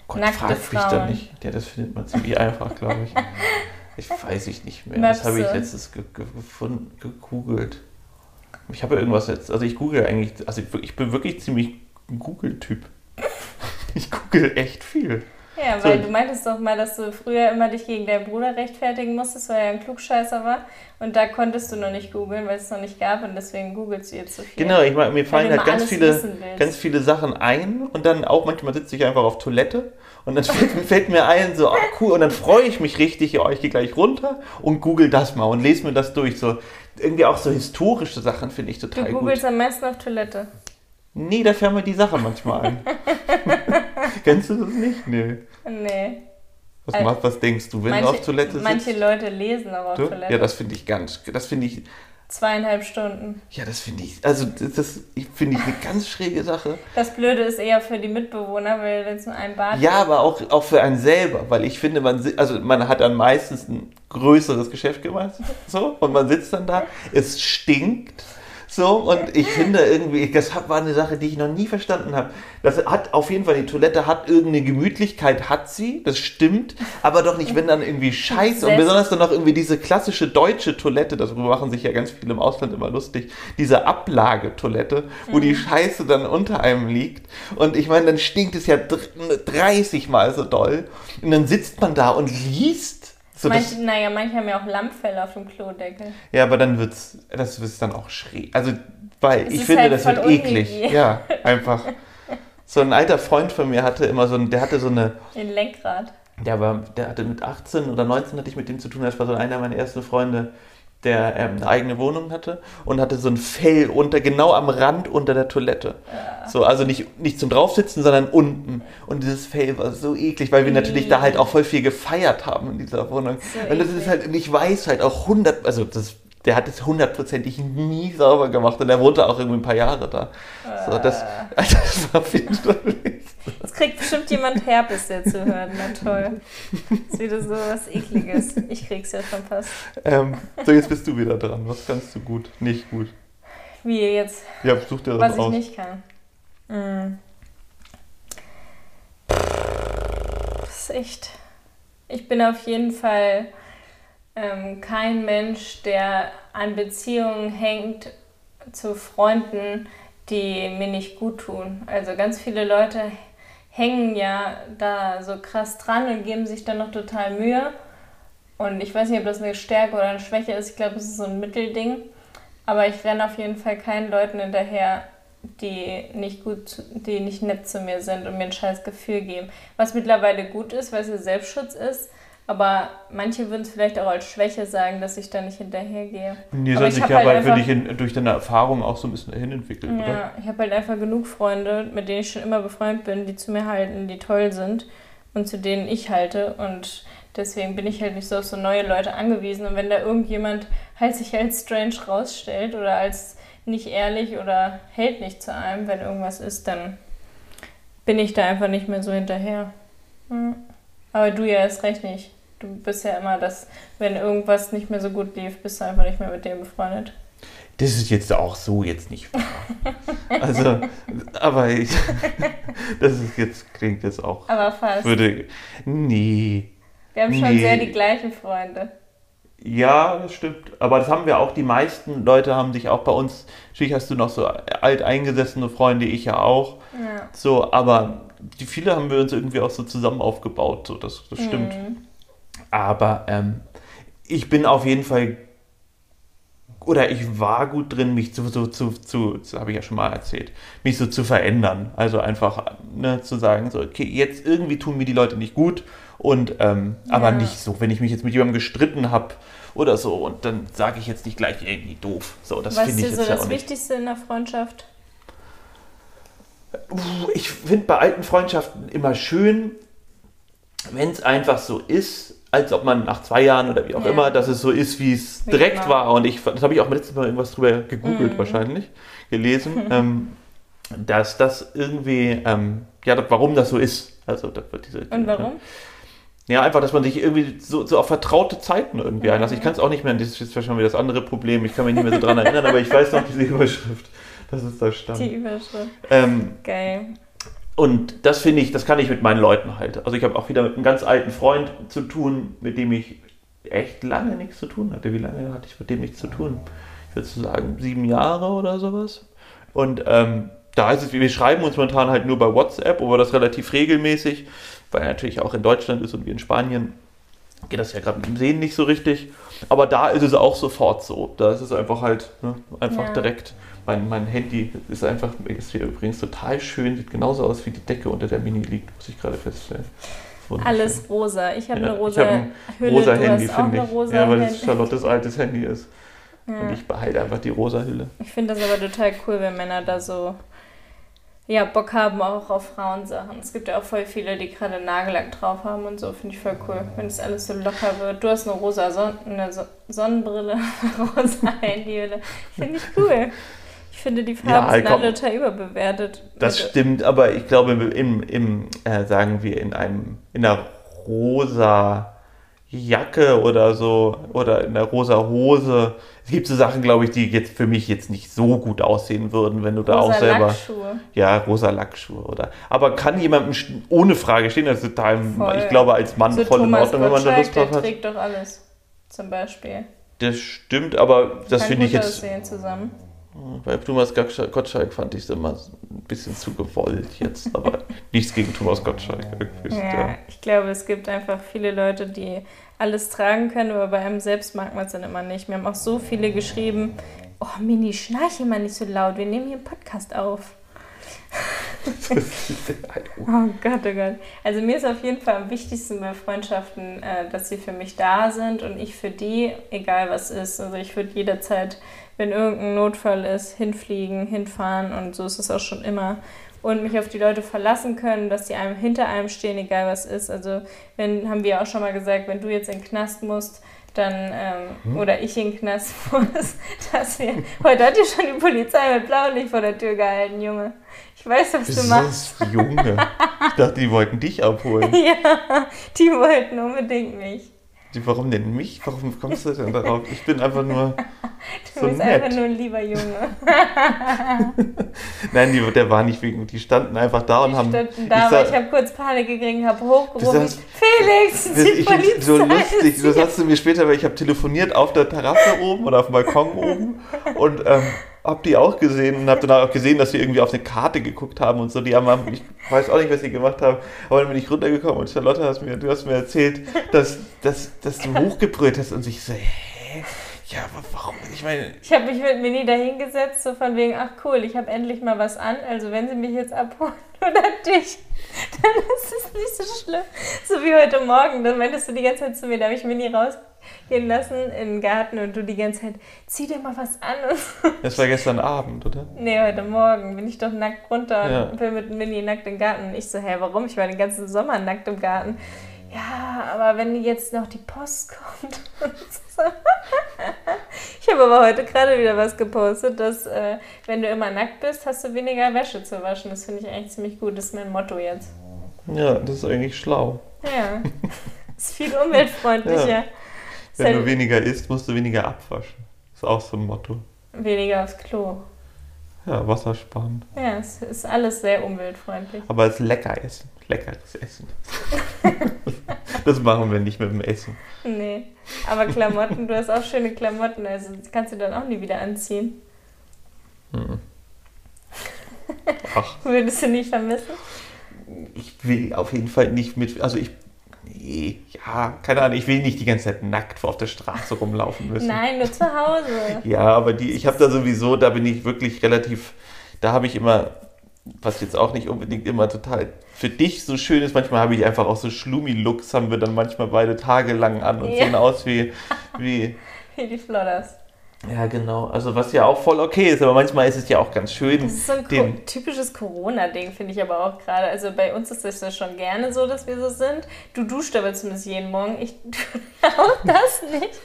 [SPEAKER 1] Gott,
[SPEAKER 2] Nackte
[SPEAKER 1] frag mich da
[SPEAKER 2] Frauen.
[SPEAKER 1] nicht. Ja, das findet man ziemlich einfach, glaube ich. Ich weiß ich nicht mehr.
[SPEAKER 2] Möpse.
[SPEAKER 1] Das habe ich letztes ge ge gefunden, gegoogelt. Ich habe irgendwas jetzt, also ich google eigentlich, also ich, ich bin wirklich ziemlich ein Google-Typ. Ich google echt viel.
[SPEAKER 2] Ja,
[SPEAKER 1] So.
[SPEAKER 2] weil du meintest doch mal, dass du früher immer dich gegen deinen Bruder rechtfertigen musstest, weil er ein Klugscheißer war. Und da konntest du noch nicht googeln, weil es noch nicht gab und deswegen googelst du jetzt so viel.
[SPEAKER 1] Genau, ich meine, mir fallen
[SPEAKER 2] du
[SPEAKER 1] halt ganz viele, ganz viele Sachen ein und dann auch manchmal sitze ich einfach auf Toilette und dann fällt, fällt mir ein, so, ah, cool, und dann freue ich mich richtig, ja, ich gehe gleich runter und google das mal und lese mir das durch. So, irgendwie auch so historische Sachen finde ich
[SPEAKER 2] Du
[SPEAKER 1] total gut.
[SPEAKER 2] googelst am meisten auf Toilette.
[SPEAKER 1] Nee, da fällt mir die Sache manchmal ein. Kennst du das nicht? Nee.
[SPEAKER 2] Nee.
[SPEAKER 1] Was,
[SPEAKER 2] Äh,
[SPEAKER 1] machst, was denkst du, wenn
[SPEAKER 2] manche,
[SPEAKER 1] du auf Toilette sitzt?
[SPEAKER 2] Manche Leute lesen aber auf
[SPEAKER 1] du?
[SPEAKER 2] Toilette.
[SPEAKER 1] Ja, das finde ich ganz, das finde ich,
[SPEAKER 2] Zweieinhalb Stunden.
[SPEAKER 1] ja, das finde ich, also das, das finde ich eine ganz schräge Sache.
[SPEAKER 2] Das Blöde ist eher für die Mitbewohner, weil wenn es nur ein Bad
[SPEAKER 1] Ja, aber auch, auch für einen selber, weil ich finde, man, also man hat dann meistens ein größeres Geschäft gemacht, so, und man sitzt dann da, es stinkt, so, und ich finde irgendwie, das war eine Sache, die ich noch nie verstanden habe. Das hat auf jeden Fall, die Toilette hat irgendeine Gemütlichkeit, hat sie, das stimmt, aber doch nicht, wenn dann irgendwie Scheiße, und besonders dann noch irgendwie diese klassische deutsche Toilette, darüber machen sich ja ganz viele im Ausland immer lustig, diese Ablagetoilette, wo die Scheiße dann unter einem liegt, und ich meine, dann stinkt es ja dr- 30 Mal so doll, und dann sitzt man da und liest. So, das,
[SPEAKER 2] Manche, naja, manche haben ja auch Lammfell auf dem Klodeckel.
[SPEAKER 1] ja, aber dann wird's, das wird dann auch schräg. Also, weil
[SPEAKER 2] Es
[SPEAKER 1] ich finde,
[SPEAKER 2] halt
[SPEAKER 1] das wird eklig. Ja, einfach. So ein alter Freund von mir hatte immer so ein, der hatte so eine,
[SPEAKER 2] Den Lenkrad.
[SPEAKER 1] der war, der hatte mit 18 oder 19 hatte ich mit dem zu tun, das war so einer meiner ersten Freunde, der ähm, eine eigene Wohnung hatte und hatte so ein Fell unter, genau am Rand unter der Toilette. So, also nicht, nicht zum Draufsitzen, sondern unten. Und dieses Fell war so eklig, weil wir natürlich da halt auch voll viel gefeiert haben in dieser Wohnung.
[SPEAKER 2] So
[SPEAKER 1] und das
[SPEAKER 2] eklig.
[SPEAKER 1] ist halt, und ich weiß halt auch 100, also das, der hat es hundertprozentig nie sauber gemacht und er wohnte auch irgendwie ein paar Jahre da. So, das, also das war Fall
[SPEAKER 2] Jetzt kriegt bestimmt jemand Herpes, der zuhört. Na toll. Das ist wieder so was Ekliges. Ich krieg's ja schon fast.
[SPEAKER 1] ähm, So, jetzt bist du wieder dran. Was kannst du gut? Nicht gut.
[SPEAKER 2] Wie jetzt,
[SPEAKER 1] Ja, such dir das
[SPEAKER 2] was ich
[SPEAKER 1] aus.
[SPEAKER 2] nicht kann. Mm. Das ist echt. Ich bin auf jeden Fall ähm, kein Mensch, der an Beziehungen hängt zu Freunden, die mir nicht gut tun. Also ganz viele Leute hängen ja da so krass dran und geben sich dann noch total Mühe. Und ich weiß nicht, ob das eine Stärke oder eine Schwäche ist. Ich glaube, es ist so ein Mittelding. Aber ich renne auf jeden Fall keinen Leuten hinterher, die nicht gut, die nicht nett zu mir sind und mir ein scheiß Gefühl geben. Was mittlerweile gut ist, weil es ja Selbstschutz ist. Aber manche würden es vielleicht auch als Schwäche sagen, dass ich da nicht hinterhergehe.
[SPEAKER 1] Die
[SPEAKER 2] Aber
[SPEAKER 1] soll
[SPEAKER 2] ich
[SPEAKER 1] sich ja
[SPEAKER 2] halt
[SPEAKER 1] für
[SPEAKER 2] einfach-
[SPEAKER 1] dich in, durch deine Erfahrung auch so ein bisschen dahin entwickeln, oder?
[SPEAKER 2] Ja, ich habe halt einfach genug Freunde, mit denen ich schon immer befreundet bin, die zu mir halten, die toll sind und zu denen ich halte. Und deswegen bin ich halt nicht so auf so neue Leute angewiesen. Und wenn da irgendjemand halt sich als strange rausstellt oder als nicht ehrlich oder hält nicht zu einem, wenn irgendwas ist, dann bin ich da einfach nicht mehr so hinterher. Hm. Aber du ja erst recht nicht. Du bist ja immer das, wenn irgendwas nicht mehr so gut lief, bist du einfach nicht mehr mit dem befreundet.
[SPEAKER 1] Das ist jetzt auch so jetzt nicht wahr. also, aber ich, das ist jetzt, klingt jetzt auch,
[SPEAKER 2] Aber fast.
[SPEAKER 1] würde, nee.
[SPEAKER 2] Wir haben schon
[SPEAKER 1] Nee.
[SPEAKER 2] sehr die gleichen Freunde.
[SPEAKER 1] Ja, das stimmt. Aber das haben wir auch. Die meisten Leute haben sich auch bei uns. Natürlich hast du noch so alteingesessene Freunde, ich ja auch.
[SPEAKER 2] Ja.
[SPEAKER 1] So, aber die viele haben wir uns irgendwie auch so zusammen aufgebaut. So, das, das stimmt.
[SPEAKER 2] Mhm.
[SPEAKER 1] Aber ähm, ich bin auf jeden Fall. Oder ich war gut drin, mich zu, zu, zu, zu das habe ich ja schon mal erzählt, mich so zu verändern. Also einfach ne, zu sagen, so, okay, jetzt irgendwie tun mir die Leute nicht gut und ähm, aber
[SPEAKER 2] Ja.
[SPEAKER 1] nicht so, wenn ich mich jetzt mit jemandem gestritten habe oder so und dann sage ich jetzt nicht gleich irgendwie doof. So, das
[SPEAKER 2] Was
[SPEAKER 1] finde
[SPEAKER 2] ist
[SPEAKER 1] ich
[SPEAKER 2] dir so
[SPEAKER 1] jetzt ja
[SPEAKER 2] das
[SPEAKER 1] auch nicht.
[SPEAKER 2] Wichtigste in der Freundschaft?
[SPEAKER 1] Ich finde bei alten Freundschaften immer schön, wenn es einfach so ist, als ob man nach zwei Jahren oder wie auch
[SPEAKER 2] Ja.
[SPEAKER 1] immer, dass es so ist, wie es
[SPEAKER 2] Wie
[SPEAKER 1] direkt
[SPEAKER 2] immer.
[SPEAKER 1] war. Und ich, das habe ich auch letztes Mal irgendwas drüber gegoogelt
[SPEAKER 2] Mhm.
[SPEAKER 1] wahrscheinlich, gelesen, ähm, dass das irgendwie, ähm, ja, warum das so ist. Also, das wird diese,
[SPEAKER 2] Und warum?
[SPEAKER 1] Ja, einfach, dass man sich irgendwie so, so auf vertraute Zeiten irgendwie
[SPEAKER 2] Mhm.
[SPEAKER 1] einlässt. Ich kann es auch nicht mehr, das ist jetzt wieder das andere Problem, ich kann mich nicht mehr so dran erinnern, aber ich weiß noch diese Überschrift, dass es da stand.
[SPEAKER 2] Die Überschrift.
[SPEAKER 1] Ähm,
[SPEAKER 2] Geil.
[SPEAKER 1] Und das finde ich, das kann ich mit meinen Leuten halt. Also ich habe auch wieder mit einem ganz alten Freund zu tun, mit dem ich echt lange nichts zu tun hatte. Wie lange hatte ich mit dem nichts zu tun? Ich würde sagen, sieben Jahre oder sowas. Und ähm, da ist es, wir schreiben uns momentan halt nur bei WhatsApp, aber das relativ regelmäßig, weil er natürlich auch in Deutschland ist und wir in Spanien geht das ja gerade mit dem Sehen nicht so richtig. Aber da ist es auch sofort so. Da ist es einfach halt ne, einfach
[SPEAKER 2] Ja.
[SPEAKER 1] direkt. Mein, mein Handy ist einfach, ist hier übrigens total schön, sieht genauso aus wie die Decke unter der Mini liegt, muss ich gerade feststellen.
[SPEAKER 2] Alles rosa. Ich habe
[SPEAKER 1] Ja,
[SPEAKER 2] eine
[SPEAKER 1] ich
[SPEAKER 2] rosa
[SPEAKER 1] hab ein
[SPEAKER 2] Hülle.
[SPEAKER 1] rosa Handy, finde ich.
[SPEAKER 2] rosa
[SPEAKER 1] Ja, weil es Charlottes altes Handy ist. Und
[SPEAKER 2] Ja.
[SPEAKER 1] ich behalte einfach die rosa Hülle.
[SPEAKER 2] Ich finde das aber total cool, wenn Männer da so ja, Bock haben auch auf Frauensachen. Es gibt ja auch voll viele, die gerade Nagellack drauf haben und so. Finde ich voll cool, wenn das alles so locker wird. Du hast eine rosa Son eine so Sonnenbrille, rosa Handyhülle. Finde ich cool. Ich finde, die Farben
[SPEAKER 1] Ja,
[SPEAKER 2] sind
[SPEAKER 1] komm.
[SPEAKER 2] alle total überbewertet.
[SPEAKER 1] Das
[SPEAKER 2] Also,
[SPEAKER 1] stimmt, aber ich glaube, im, im äh, sagen wir, in einem, in einer rosa Jacke oder so, oder in einer rosa Hose. Es gibt so Sachen, glaube ich, die jetzt für mich jetzt nicht so gut aussehen würden, wenn du da
[SPEAKER 2] rosa
[SPEAKER 1] auch selber.
[SPEAKER 2] Lackschuhe.
[SPEAKER 1] Ja, rosa Lackschuhe oder. Aber kann jemandem ohne Frage stehen, das ist total,
[SPEAKER 2] Voll.
[SPEAKER 1] ich glaube, als Mann
[SPEAKER 2] So
[SPEAKER 1] voll in
[SPEAKER 2] Thomas
[SPEAKER 1] Ordnung, wenn man da
[SPEAKER 2] Gottschalk,
[SPEAKER 1] Lust drauf hat.
[SPEAKER 2] trägt doch alles. Zum Beispiel.
[SPEAKER 1] Das stimmt, aber das finde ich jetzt.
[SPEAKER 2] aussehen zusammen.
[SPEAKER 1] Bei Thomas Gottschalk, fand ich es immer ein bisschen zu gewollt jetzt, aber nichts gegen Thomas Gottschalk.
[SPEAKER 2] Ja,
[SPEAKER 1] der-
[SPEAKER 2] ich glaube, es gibt einfach viele Leute, die alles tragen können, aber bei einem selbst mag man es dann immer nicht. Mir haben auch so viele geschrieben, oh Mini, schnarch immer nicht so laut, wir nehmen hier einen Podcast auf. Oh Gott, oh Gott. Also mir ist auf jeden Fall am wichtigsten bei Freundschaften, äh, dass sie für mich da sind und ich für die, egal was ist. Also ich würde jederzeit, wenn irgendein Notfall ist, hinfliegen, hinfahren und so ist es auch schon immer. Und mich auf die Leute verlassen können, dass die einem hinter einem stehen, egal was ist. Also wenn, haben wir auch schon mal gesagt, wenn du jetzt in den Knast musst, dann, ähm, oder ich in den Knast muss, dass wir, heute hat ja schon die Polizei mit Blaulicht vor der Tür gehalten, Junge. Ich weiß, was du machst.
[SPEAKER 1] Das ist Junge. Ich dachte, die wollten dich abholen.
[SPEAKER 2] Ja, die wollten unbedingt mich.
[SPEAKER 1] Die, warum denn mich? Warum kommst du denn darauf? Ich bin einfach nur
[SPEAKER 2] Du
[SPEAKER 1] so
[SPEAKER 2] bist
[SPEAKER 1] nett.
[SPEAKER 2] einfach nur ein lieber Junge.
[SPEAKER 1] Nein, die, der war nicht wegen. Die standen einfach da und
[SPEAKER 2] Die
[SPEAKER 1] haben.
[SPEAKER 2] standen da, aber
[SPEAKER 1] sag-
[SPEAKER 2] ich habe kurz Panik gekriegt, habe hochgerufen,
[SPEAKER 1] sagst-
[SPEAKER 2] Felix, die
[SPEAKER 1] ich,
[SPEAKER 2] Polizei
[SPEAKER 1] so lustig, das hast du mir später, weil ich habe telefoniert auf der Terrasse oben oder auf dem Balkon oben und ähm, hab die auch gesehen und hab dann auch gesehen, dass sie irgendwie auf eine Karte geguckt haben und so. Die haben, ich weiß auch nicht, was sie gemacht haben, aber dann bin ich runtergekommen und Charlotte, hast mir, du hast mir erzählt, dass, dass, dass du hochgebrüllt hast und ich so, hä? Ja, aber warum? Ich meine,
[SPEAKER 2] Ich habe mich mit Mini dahingesetzt, so von wegen, ach cool, ich habe endlich mal was an. Also wenn sie mich jetzt abholen oder dich, dann ist es nicht so schlimm. So wie heute Morgen, dann meintest du die ganze Zeit zu mir, da habe ich Mini rausgehen lassen in den Garten und du die ganze Zeit, zieh dir mal was an.
[SPEAKER 1] Das war gestern Abend, oder?
[SPEAKER 2] Nee, heute Morgen bin ich doch nackt runter
[SPEAKER 1] Ja.
[SPEAKER 2] und bin mit Mini nackt im Garten. Und ich so, hä, warum? Ich war den ganzen Sommer nackt im Garten. Ja, aber wenn jetzt noch die Post kommt. und so. ich habe aber heute gerade wieder was gepostet, dass äh, wenn du immer nackt bist, hast du weniger Wäsche zu waschen. Das finde ich eigentlich ziemlich gut. Das ist mein Motto jetzt.
[SPEAKER 1] Ja, das ist eigentlich schlau.
[SPEAKER 2] Ja. ist viel umweltfreundlicher.
[SPEAKER 1] Ja. Wenn
[SPEAKER 2] halt
[SPEAKER 1] du weniger isst, musst du weniger abwaschen. Ist auch so ein Motto.
[SPEAKER 2] weniger aufs Klo.
[SPEAKER 1] Ja, Wasser sparen.
[SPEAKER 2] Ja, es ist alles sehr umweltfreundlich.
[SPEAKER 1] Aber es ist lecker essen. Leckeres Essen. das machen wir nicht mit dem Essen.
[SPEAKER 2] Nee, aber Klamotten, du hast auch schöne Klamotten, also kannst du dann auch nie wieder anziehen.
[SPEAKER 1] Mhm. Ach,
[SPEAKER 2] Würdest du nicht vermissen?
[SPEAKER 1] ich will auf jeden Fall nicht mit. Also ich. Nee, ja, keine Ahnung, ich will nicht die ganze Zeit nackt auf der Straße rumlaufen müssen.
[SPEAKER 2] Nein, nur zu Hause.
[SPEAKER 1] Ja, aber die, ich habe da sowieso, da bin ich wirklich relativ, da habe ich immer, was jetzt auch nicht unbedingt immer total für dich so schön ist, manchmal habe ich einfach auch so Schlumi-Looks, haben wir dann manchmal beide tagelang an und
[SPEAKER 2] Ja.
[SPEAKER 1] sehen aus wie, wie,
[SPEAKER 2] Wie die Flodders.
[SPEAKER 1] Ja, genau. Also was ja auch voll okay ist, aber manchmal ist es ja auch ganz schön.
[SPEAKER 2] Das ist so ein Co typisches Corona-Ding, finde ich aber auch gerade. Also bei uns ist das ja schon gerne so, dass wir so sind. Du duschst aber zumindest jeden Morgen. Ich tue auch das nicht.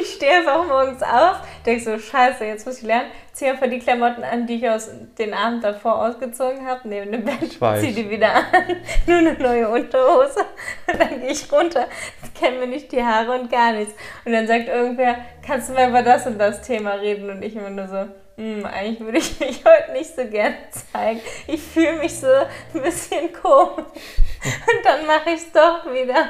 [SPEAKER 2] Ich stehe einfach morgens auf, denke so, scheiße, jetzt muss ich lernen. Ziehe einfach die Klamotten an, die ich aus den Abend davor ausgezogen habe, neben dem Bett, ziehe die wieder an. Nur eine neue Unterhose. Und dann gehe ich runter, kenne mir nicht die Haare und gar nichts. Und dann sagt irgendwer, kannst du mal über das und das Thema reden? Und ich immer nur so, hm, eigentlich würde ich mich heute nicht so gerne zeigen. Ich fühle mich so ein bisschen komisch. Und dann mache ich es doch wieder.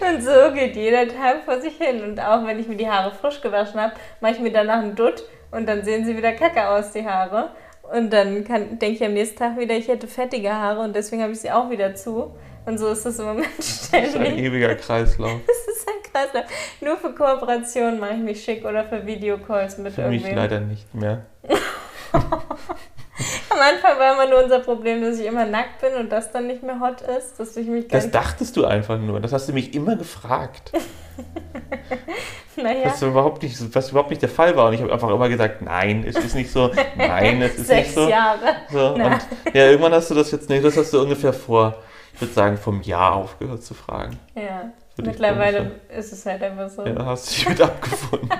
[SPEAKER 2] Und so geht jeder Tag vor sich hin. Und auch wenn ich mir die Haare frisch gewaschen habe, mache ich mir danach einen Dutt und dann sehen sie wieder kacke aus, die Haare. Und dann denke ich am nächsten Tag wieder, ich hätte fettige Haare und deswegen habe ich sie auch wieder zu. Und so ist das im Moment
[SPEAKER 1] das ist ein
[SPEAKER 2] ständig.
[SPEAKER 1] ewiger Kreislauf.
[SPEAKER 2] Das ist ein Kreislauf. Nur für Kooperationen mache ich mich schick oder für Videocalls mit
[SPEAKER 1] Für mich leider nicht mehr.
[SPEAKER 2] Am Anfang war immer nur unser Problem, dass ich immer nackt bin und das dann nicht mehr hot ist, dass ich mich
[SPEAKER 1] Das dachtest du einfach nur. Das hast du mich immer gefragt.
[SPEAKER 2] Naja,
[SPEAKER 1] Was überhaupt nicht, was überhaupt nicht der Fall war. Und ich habe einfach immer gesagt, nein, es ist nicht so. Nein, es ist
[SPEAKER 2] sechs
[SPEAKER 1] nicht so.
[SPEAKER 2] Jahre.
[SPEAKER 1] so. Und ja, irgendwann hast du das jetzt nicht. Das hast du ungefähr vor, ich würde sagen, vom Jahr aufgehört zu fragen.
[SPEAKER 2] Ja,
[SPEAKER 1] Würde
[SPEAKER 2] mittlerweile ist es halt einfach so.
[SPEAKER 1] Ja, hast dich mit abgefunden.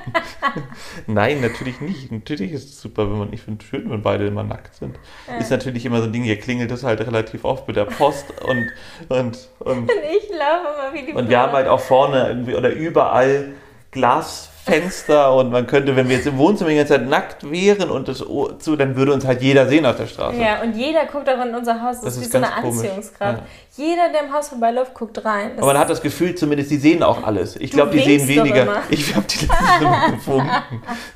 [SPEAKER 1] Nein, natürlich nicht. Natürlich ist es super, wenn man, ich finde es schön, wenn beide immer nackt sind.
[SPEAKER 2] Ja.
[SPEAKER 1] Ist natürlich immer so ein Ding, hier klingelt es halt relativ oft mit der Post und, und, und,
[SPEAKER 2] Und ich laufe immer wie die
[SPEAKER 1] und wir haben halt auch vorne irgendwie oder überall Glasfenster und man könnte, wenn wir jetzt im Wohnzimmer die ganze Zeit nackt wären und das Ohr zu, dann würde uns halt jeder sehen auf der Straße.
[SPEAKER 2] Ja, und jeder guckt auch in unser Haus. Das,
[SPEAKER 1] Das
[SPEAKER 2] ist wie so eine
[SPEAKER 1] komisch.
[SPEAKER 2] Anziehungskraft.
[SPEAKER 1] Ja.
[SPEAKER 2] Jeder, der im Haus vorbeiläuft, guckt rein. Das
[SPEAKER 1] Aber man hat das Gefühl, zumindest die sehen auch alles. Ich glaube, die sehen weniger. Ich habe die letzte Mal gewunken.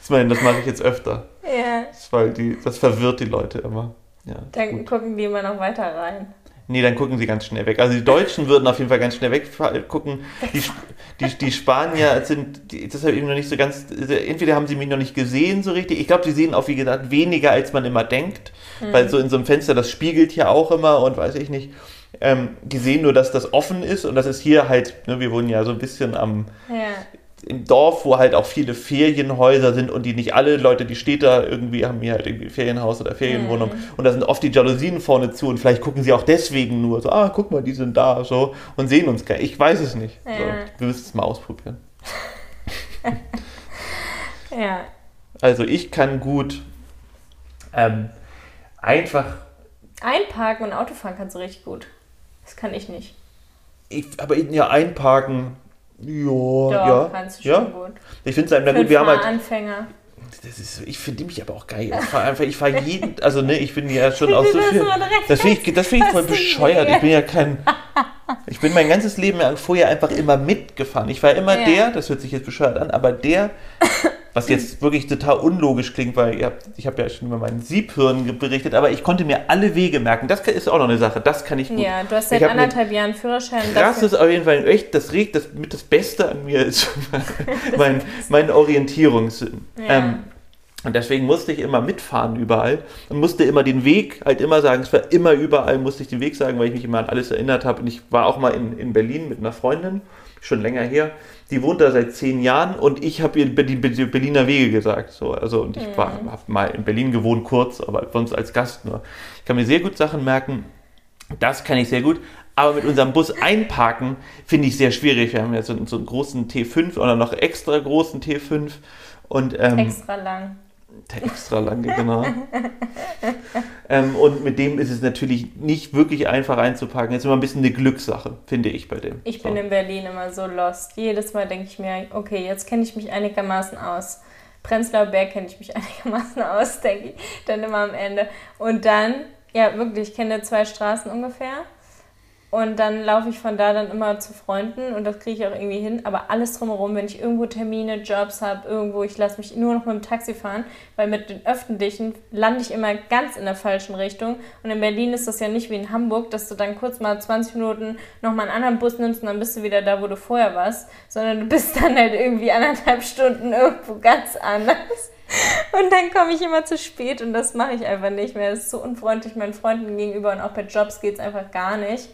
[SPEAKER 1] Das, meine, das mache ich jetzt öfter.
[SPEAKER 2] ja,
[SPEAKER 1] Das, weil die, das verwirrt die Leute immer. Ja,
[SPEAKER 2] dann
[SPEAKER 1] gut.
[SPEAKER 2] gucken die immer noch weiter rein.
[SPEAKER 1] Nee, dann gucken sie ganz schnell weg. Also die Deutschen würden auf jeden Fall ganz schnell weggucken. Die, die, die Spanier sind, die, das habe ich noch nicht so ganz, entweder haben sie mich noch nicht gesehen so richtig. Ich glaube, sie sehen auch, wie gesagt, weniger, als man immer denkt. Weil so in so einem Fenster, das spiegelt ja auch immer und weiß ich nicht. Ähm, die sehen nur, dass das offen ist und das ist hier halt, ne, wir wohnen ja so ein bisschen am,
[SPEAKER 2] Ja.
[SPEAKER 1] Im Dorf, wo halt auch viele Ferienhäuser sind und die nicht alle Leute, die Städter irgendwie haben hier halt irgendwie Ferienhaus oder Ferienwohnung und da sind oft die Jalousien vorne zu und vielleicht gucken sie auch deswegen nur so, ah, guck mal, die sind da so und sehen uns gar. Ich weiß es nicht. So,
[SPEAKER 2] Ja.
[SPEAKER 1] wir müssen es mal ausprobieren.
[SPEAKER 2] Ja.
[SPEAKER 1] Also ich kann gut ähm, einfach,
[SPEAKER 2] Einparken und Autofahren kannst du richtig gut. Das kann ich nicht.
[SPEAKER 1] ich, aber ja einparken, ja,
[SPEAKER 2] Doch,
[SPEAKER 1] ja,
[SPEAKER 2] kannst du
[SPEAKER 1] ja.
[SPEAKER 2] schon gut.
[SPEAKER 1] Ich finde es einem, na
[SPEAKER 2] Für
[SPEAKER 1] gut, wir haben halt
[SPEAKER 2] Anfänger.
[SPEAKER 1] Das ist, ich finde mich aber auch geil. Ich fahre einfach, ich fahre jeden, also ne, ich bin ja schon auch so viel. Das finde ich, das find ich voll bescheuert. Ich bin ja kein. Ich bin mein ganzes Leben lang vorher einfach immer mitgefahren. Ich war immer
[SPEAKER 2] Ja.
[SPEAKER 1] der, das hört sich jetzt bescheuert an, aber der, was jetzt wirklich total unlogisch klingt, weil habt, ich habe ja schon über meinen Siebhirn berichtet, aber ich konnte mir alle Wege merken. Das ist auch noch eine Sache, das kann ich gut.
[SPEAKER 2] Ja, du hast seit anderthalb Jahren Führerschein. Dafür-
[SPEAKER 1] ist auf jeden Fall echt, das regt das mit das Beste an mir ist mein, mein Orientierungssinn.
[SPEAKER 2] Ja.
[SPEAKER 1] Ähm, und deswegen musste ich immer mitfahren überall und musste immer den Weg halt immer sagen. Es war immer überall, musste ich den Weg sagen, weil ich mich immer an alles erinnert habe. Und ich war auch mal in, in Berlin mit einer Freundin, schon länger her. Die wohnt da seit zehn Jahren und ich habe ihr die, Berliner Wege gesagt. So, also, und ich war habe mal in Berlin gewohnt, kurz, aber sonst als Gast nur. Ich kann mir sehr gut Sachen merken. Das kann ich sehr gut. Aber mit unserem Bus einparken finde ich sehr schwierig. Wir haben ja so, so einen großen T5 oder noch extra großen T5 und ähm,
[SPEAKER 2] Extra lang.
[SPEAKER 1] Der extra lange, genau. ähm, und mit dem ist es natürlich nicht wirklich einfach einzuparken. Es ist immer ein bisschen eine Glückssache, finde ich bei dem.
[SPEAKER 2] Ich bin
[SPEAKER 1] so.
[SPEAKER 2] in Berlin immer so lost. Jedes Mal denke ich mir, okay, jetzt kenne ich mich einigermaßen aus. Prenzlauer Berg kenne ich mich einigermaßen aus, denke ich dann immer am Ende. Und dann, ja wirklich, ich kenne zwei Straßen ungefähr. Und dann laufe ich von da dann immer zu Freunden und das kriege ich auch irgendwie hin. Aber alles drumherum, wenn ich irgendwo Termine, Jobs habe, irgendwo, ich lasse mich nur noch mit dem Taxi fahren, weil mit den Öffentlichen lande ich immer ganz in der falschen Richtung. Und in Berlin ist das ja nicht wie in Hamburg, dass du dann kurz mal 20 Minuten nochmal einen anderen Bus nimmst und dann bist du wieder da, wo du vorher warst. Sondern du bist dann halt irgendwie anderthalb Stunden irgendwo ganz anders. Und dann komme ich immer zu spät und das mache ich einfach nicht mehr. Das ist so unfreundlich meinen Freunden gegenüber und auch bei Jobs geht es einfach gar nicht.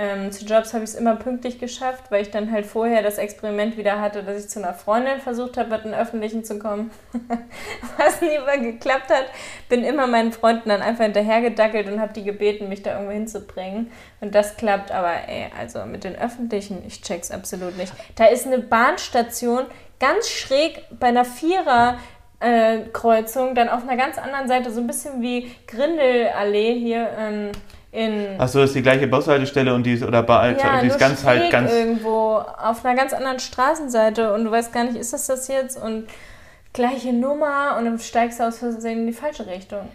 [SPEAKER 2] Ähm, zu Jobs habe ich es immer pünktlich geschafft, weil ich dann halt vorher das Experiment wieder hatte, dass ich zu einer Freundin versucht habe, mit den Öffentlichen zu kommen. Was nie mal geklappt hat. Bin immer meinen Freunden dann einfach hinterhergedackelt und habe die gebeten, mich da irgendwo hinzubringen. Und das klappt, aber ey, also mit den Öffentlichen, ich check's absolut nicht. Da ist eine Bahnstation ganz schräg bei einer Vierer. Äh, Kreuzung, dann auf einer ganz anderen Seite, so ein bisschen wie Grindelallee hier ähm, in.
[SPEAKER 1] Achso, ist die gleiche Bushaltestelle und die ist, oder bei,
[SPEAKER 2] ja,
[SPEAKER 1] die ist ganz halt ganz.
[SPEAKER 2] irgendwo auf einer ganz anderen Straßenseite und du weißt gar nicht, ist das das jetzt und gleiche Nummer und dann steigst du aus Versehen in die falsche Richtung.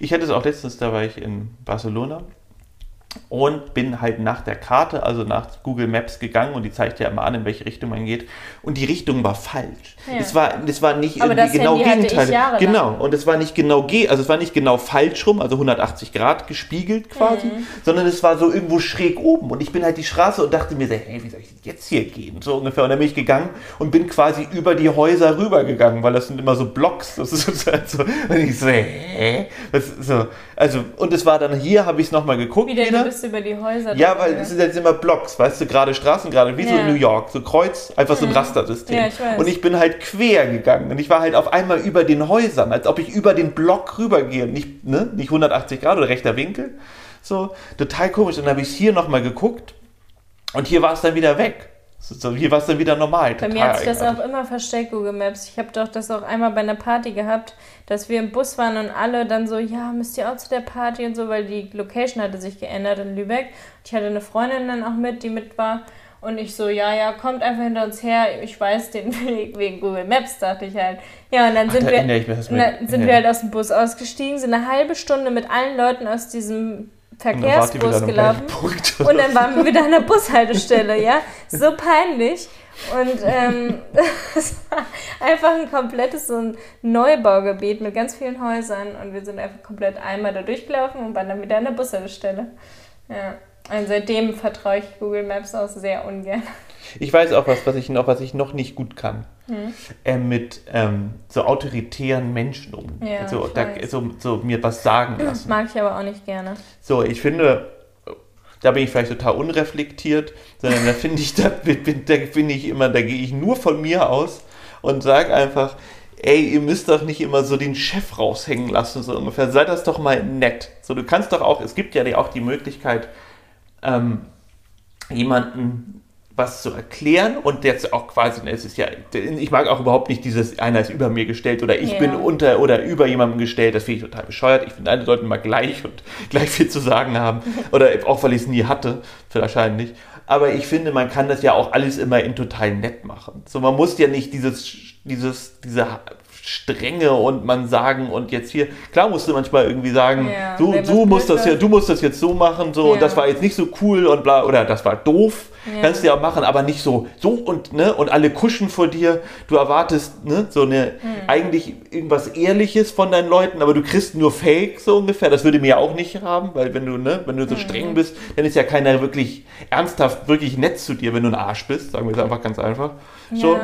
[SPEAKER 1] Ich hatte es auch letztens, da war ich in Barcelona und bin halt nach der Karte, also nach Google Maps gegangen und die zeigt ja immer an, in welche Richtung man geht. Und die Richtung war falsch. Ja. Es, war, es war nicht
[SPEAKER 2] Aber irgendwie genau Handy Gegenteil.
[SPEAKER 1] Genau. Und es war nicht genau also es war nicht genau falsch rum, also 180 Grad gespiegelt quasi, mhm. sondern es war so irgendwo schräg oben. Und ich bin halt die Straße und dachte mir so, hey, wie soll ich jetzt hier gehen? So ungefähr. Und dann bin ich gegangen und bin quasi über die Häuser rübergegangen, weil das sind immer so Blocks. Das ist halt so. Und ich so, hä? So. Also, und es war dann hier, habe ich es nochmal geguckt.
[SPEAKER 2] Wieder, wieder. Du bist über die Häuser.
[SPEAKER 1] Ja, weil es sind jetzt immer Blocks, weißt du, gerade Straßen, gerade wie ja. so in New York, so Kreuz, einfach so ein mhm. Rastersystem. Ja, ich weiß. Und ich bin halt quer gegangen und ich war halt auf einmal über den Häusern, als ob ich über den Block rübergehe. Nicht, ne? Nicht 180 Grad oder rechter Winkel. So, total komisch. Und dann habe ich hier nochmal geguckt und hier war es dann wieder weg. So, hier war es dann wieder normal.
[SPEAKER 2] Bei mir hat sich das auch immer versteckt, Google Maps. Ich habe doch das auch einmal bei einer Party gehabt, dass wir im Bus waren und alle dann so, ja, müsst ihr auch zu der Party und so, weil die Location hatte sich geändert in Lübeck. Ich hatte eine Freundin dann auch mit, die mit war. Und ich so, ja, ja, kommt einfach hinter uns her. Ich weiß den Weg wegen Google Maps, dachte ich halt. Ja, und dann sind, Ach, wir, dann sind ja. wir halt aus dem Bus ausgestiegen, sind eine halbe Stunde mit allen Leuten aus diesem Verkehrsbus gelaufen. Und dann waren wir wieder an der Bushaltestelle, ja. So peinlich. Und ähm, das war einfach ein komplettes so ein Neubaugebiet mit ganz vielen Häusern. Und wir sind einfach komplett einmal da durchgelaufen und waren dann wieder an der Bushaltestelle. Ja. Und seitdem vertraue ich Google Maps auch sehr ungern.
[SPEAKER 1] Ich weiß auch was, was ich noch, was ich noch nicht gut kann. Hm. Äh, mit ähm, so autoritären Menschen um. Ja, also, da, so, so mir was sagen lassen.
[SPEAKER 2] Mag ich aber auch nicht gerne.
[SPEAKER 1] So, ich finde, da bin ich vielleicht total unreflektiert, sondern da finde ich, da, da finde ich immer, da gehe ich nur von mir aus und sage einfach, ey, ihr müsst doch nicht immer so den Chef raushängen lassen, so ungefähr. Seid das doch mal nett. So, du kannst doch auch, es gibt ja auch die Möglichkeit, ähm, jemanden was zu erklären und jetzt auch quasi, es ist ja, ich mag auch überhaupt nicht dieses, einer ist über mir gestellt oder ich ja. bin unter oder über jemandem gestellt, das finde ich total bescheuert. Ich finde, alle sollten mal gleich und gleich viel zu sagen haben oder auch, weil ich es nie hatte, wahrscheinlich. Aber ich finde, man kann das ja auch alles immer in total nett machen. So, man muss ja nicht dieses, dieses, diese Strenge und man sagen und jetzt hier, klar musst du manchmal irgendwie sagen, ja, du, du musst das ja, du musst das jetzt so machen, so, ja. und das war jetzt nicht so cool und bla, oder das war doof, ja. kannst du ja machen, aber nicht so, so und, ne, und alle kuschen vor dir, du erwartest, ne, so eine, hm. eigentlich irgendwas Ehrliches von deinen Leuten, aber du kriegst nur Fake, so ungefähr, das würde mir ja auch nicht haben, weil wenn du, ne, wenn du so hm. streng bist, dann ist ja keiner wirklich ernsthaft, wirklich nett zu dir, wenn du ein Arsch bist, sagen wir es einfach ganz einfach, so,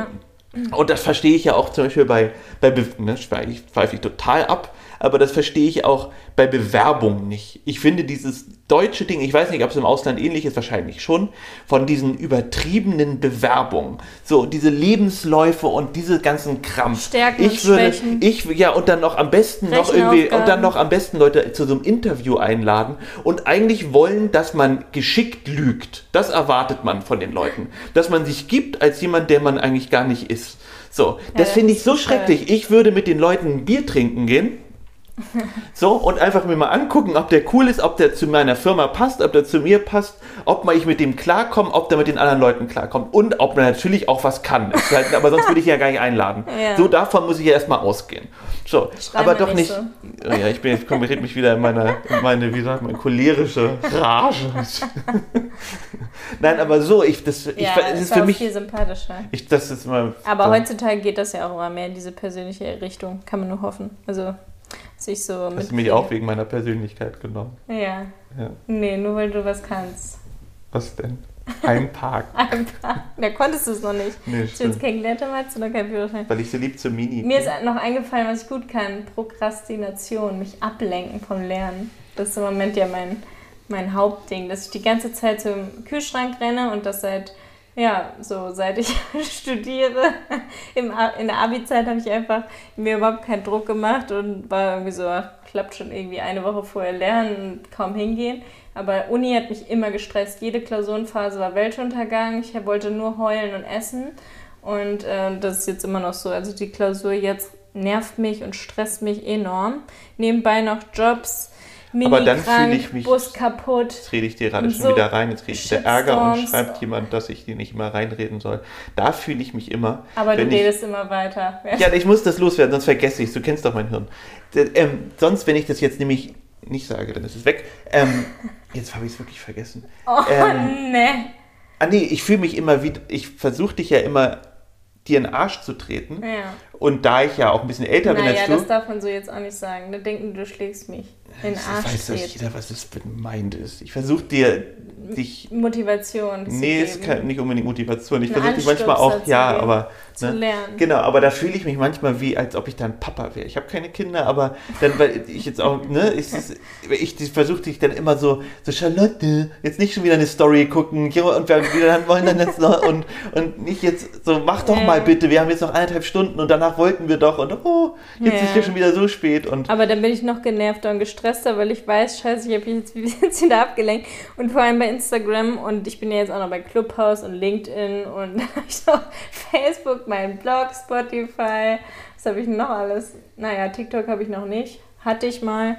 [SPEAKER 1] und das verstehe ich ja auch zum Beispiel bei, bei ne, ich pfeife ich total ab, aber das verstehe ich auch bei Bewerbung nicht. Ich finde dieses deutsche Ding, ich weiß nicht, ob es im Ausland ähnlich ist, wahrscheinlich schon, von diesen übertriebenen Bewerbungen. So, diese Lebensläufe und diese ganzen Krampf.
[SPEAKER 2] Stärken
[SPEAKER 1] ich
[SPEAKER 2] würde, Schwächen.
[SPEAKER 1] ich, ja, und dann noch am besten noch irgendwie, und dann noch am besten Leute zu so einem Interview einladen und eigentlich wollen, dass man geschickt lügt. Das erwartet man von den Leuten. Dass man sich gibt als jemand, der man eigentlich gar nicht ist. So, ja, das finde ich so schrecklich. Ich würde mit den Leuten ein Bier trinken gehen so, und einfach mir mal angucken, ob der cool ist, ob der zu meiner Firma passt, ob der zu mir passt, ob mal ich mit dem klarkomme, ob der mit den anderen Leuten klarkommt und ob man natürlich auch was kann. Aber sonst würde ich ja gar nicht einladen. Ja. So, davon muss ich ja erstmal ausgehen. So, Schrei aber doch nicht. nicht so. ja, ich bin jetzt konkret mich wieder in meine, in meine, wie sagt man, cholerische Rage. Nein, aber so, ich, das, ich,
[SPEAKER 2] ja, das ist für mich viel sympathischer.
[SPEAKER 1] Ich, das ist mal,
[SPEAKER 2] aber heutzutage geht das ja auch immer mehr in diese persönliche Richtung, kann man nur hoffen. Also sich so
[SPEAKER 1] Hast du mich auch wegen meiner Persönlichkeit genommen?
[SPEAKER 2] Ja. ja. Nee, nur weil du was kannst.
[SPEAKER 1] Was denn? Ein Park.
[SPEAKER 2] Ein Park. Da konntest du es noch nicht. Nee, Hast du jetzt kennengelernt damals oder kein Führerschein?
[SPEAKER 1] Weil ich so lieb zur Mini
[SPEAKER 2] Mir ist noch eingefallen, was ich gut kann. Prokrastination, mich ablenken vom Lernen. Das ist im Moment ja mein, mein Hauptding, dass ich die ganze Zeit zum Kühlschrank renne und das seit, ja, so seit ich studiere. Im, in der Abi-Zeit habe ich einfach mir überhaupt keinen Druck gemacht und war irgendwie so, ach, klappt schon irgendwie eine Woche vorher lernen und kaum hingehen. Aber Uni hat mich immer gestresst. Jede Klausurenphase war Weltuntergang. Ich wollte nur heulen und essen. Und äh, das ist jetzt immer noch so. Also die Klausur jetzt nervt mich und stresst mich enorm. Nebenbei noch Jobs, Mini
[SPEAKER 1] Aber dann fühle ich mich.
[SPEAKER 2] Bus kaputt.
[SPEAKER 1] Jetzt rede ich dir gerade schon so wieder rein. Jetzt kriege ich der Ärger und schreibt jemand, dass ich dir nicht immer reinreden soll. Da fühle ich mich immer.
[SPEAKER 2] Aber du redest ich, immer weiter.
[SPEAKER 1] Ja, ich muss das loswerden, sonst vergesse ich es. Du kennst doch mein Hirn. Ähm, sonst, wenn ich das jetzt nämlich nicht sage, dann ist es weg. Ähm, jetzt habe ich es wirklich vergessen.
[SPEAKER 2] Oh, ähm, ne.
[SPEAKER 1] Ah, nee, ich fühle mich immer wieder. Ich versuche dich ja immer dir in den Arsch zu treten.
[SPEAKER 2] Ja.
[SPEAKER 1] Und da ich ja auch ein bisschen älter
[SPEAKER 2] naja,
[SPEAKER 1] bin als
[SPEAKER 2] du. Naja, das darf man so jetzt auch nicht sagen. Da denken, du schlägst mich in den Arsch.
[SPEAKER 1] Weiß doch jeder, was das gemeint ist. Ich versuche dir dich.
[SPEAKER 2] Motivation.
[SPEAKER 1] Nee, es ist nicht unbedingt Motivation. Ich versuche dich manchmal auch, ja, aber.
[SPEAKER 2] Zu ne? lernen.
[SPEAKER 1] Genau, aber da fühle ich mich manchmal wie, als ob ich dann Papa wäre. Ich habe keine Kinder, aber dann, weil ich jetzt auch, ne, ich, ich, ich versuche dich dann immer so, so Charlotte, jetzt nicht schon wieder eine Story gucken, und wir dann wollen dann jetzt noch, und, und nicht jetzt so, mach doch ja. mal bitte, wir haben jetzt noch eineinhalb Stunden und danach wollten wir doch, und oh, jetzt ja. ist ja schon wieder so spät. Und
[SPEAKER 2] aber dann bin ich noch genervter und gestresster, weil ich weiß, scheiße, ich habe jetzt, jetzt wieder abgelenkt. Und vor allem bei Instagram und ich bin ja jetzt auch noch bei Clubhouse und LinkedIn und ich noch Facebook, mein Blog, Spotify. Was habe ich noch alles? Naja, TikTok habe ich noch nicht. Hatte ich mal.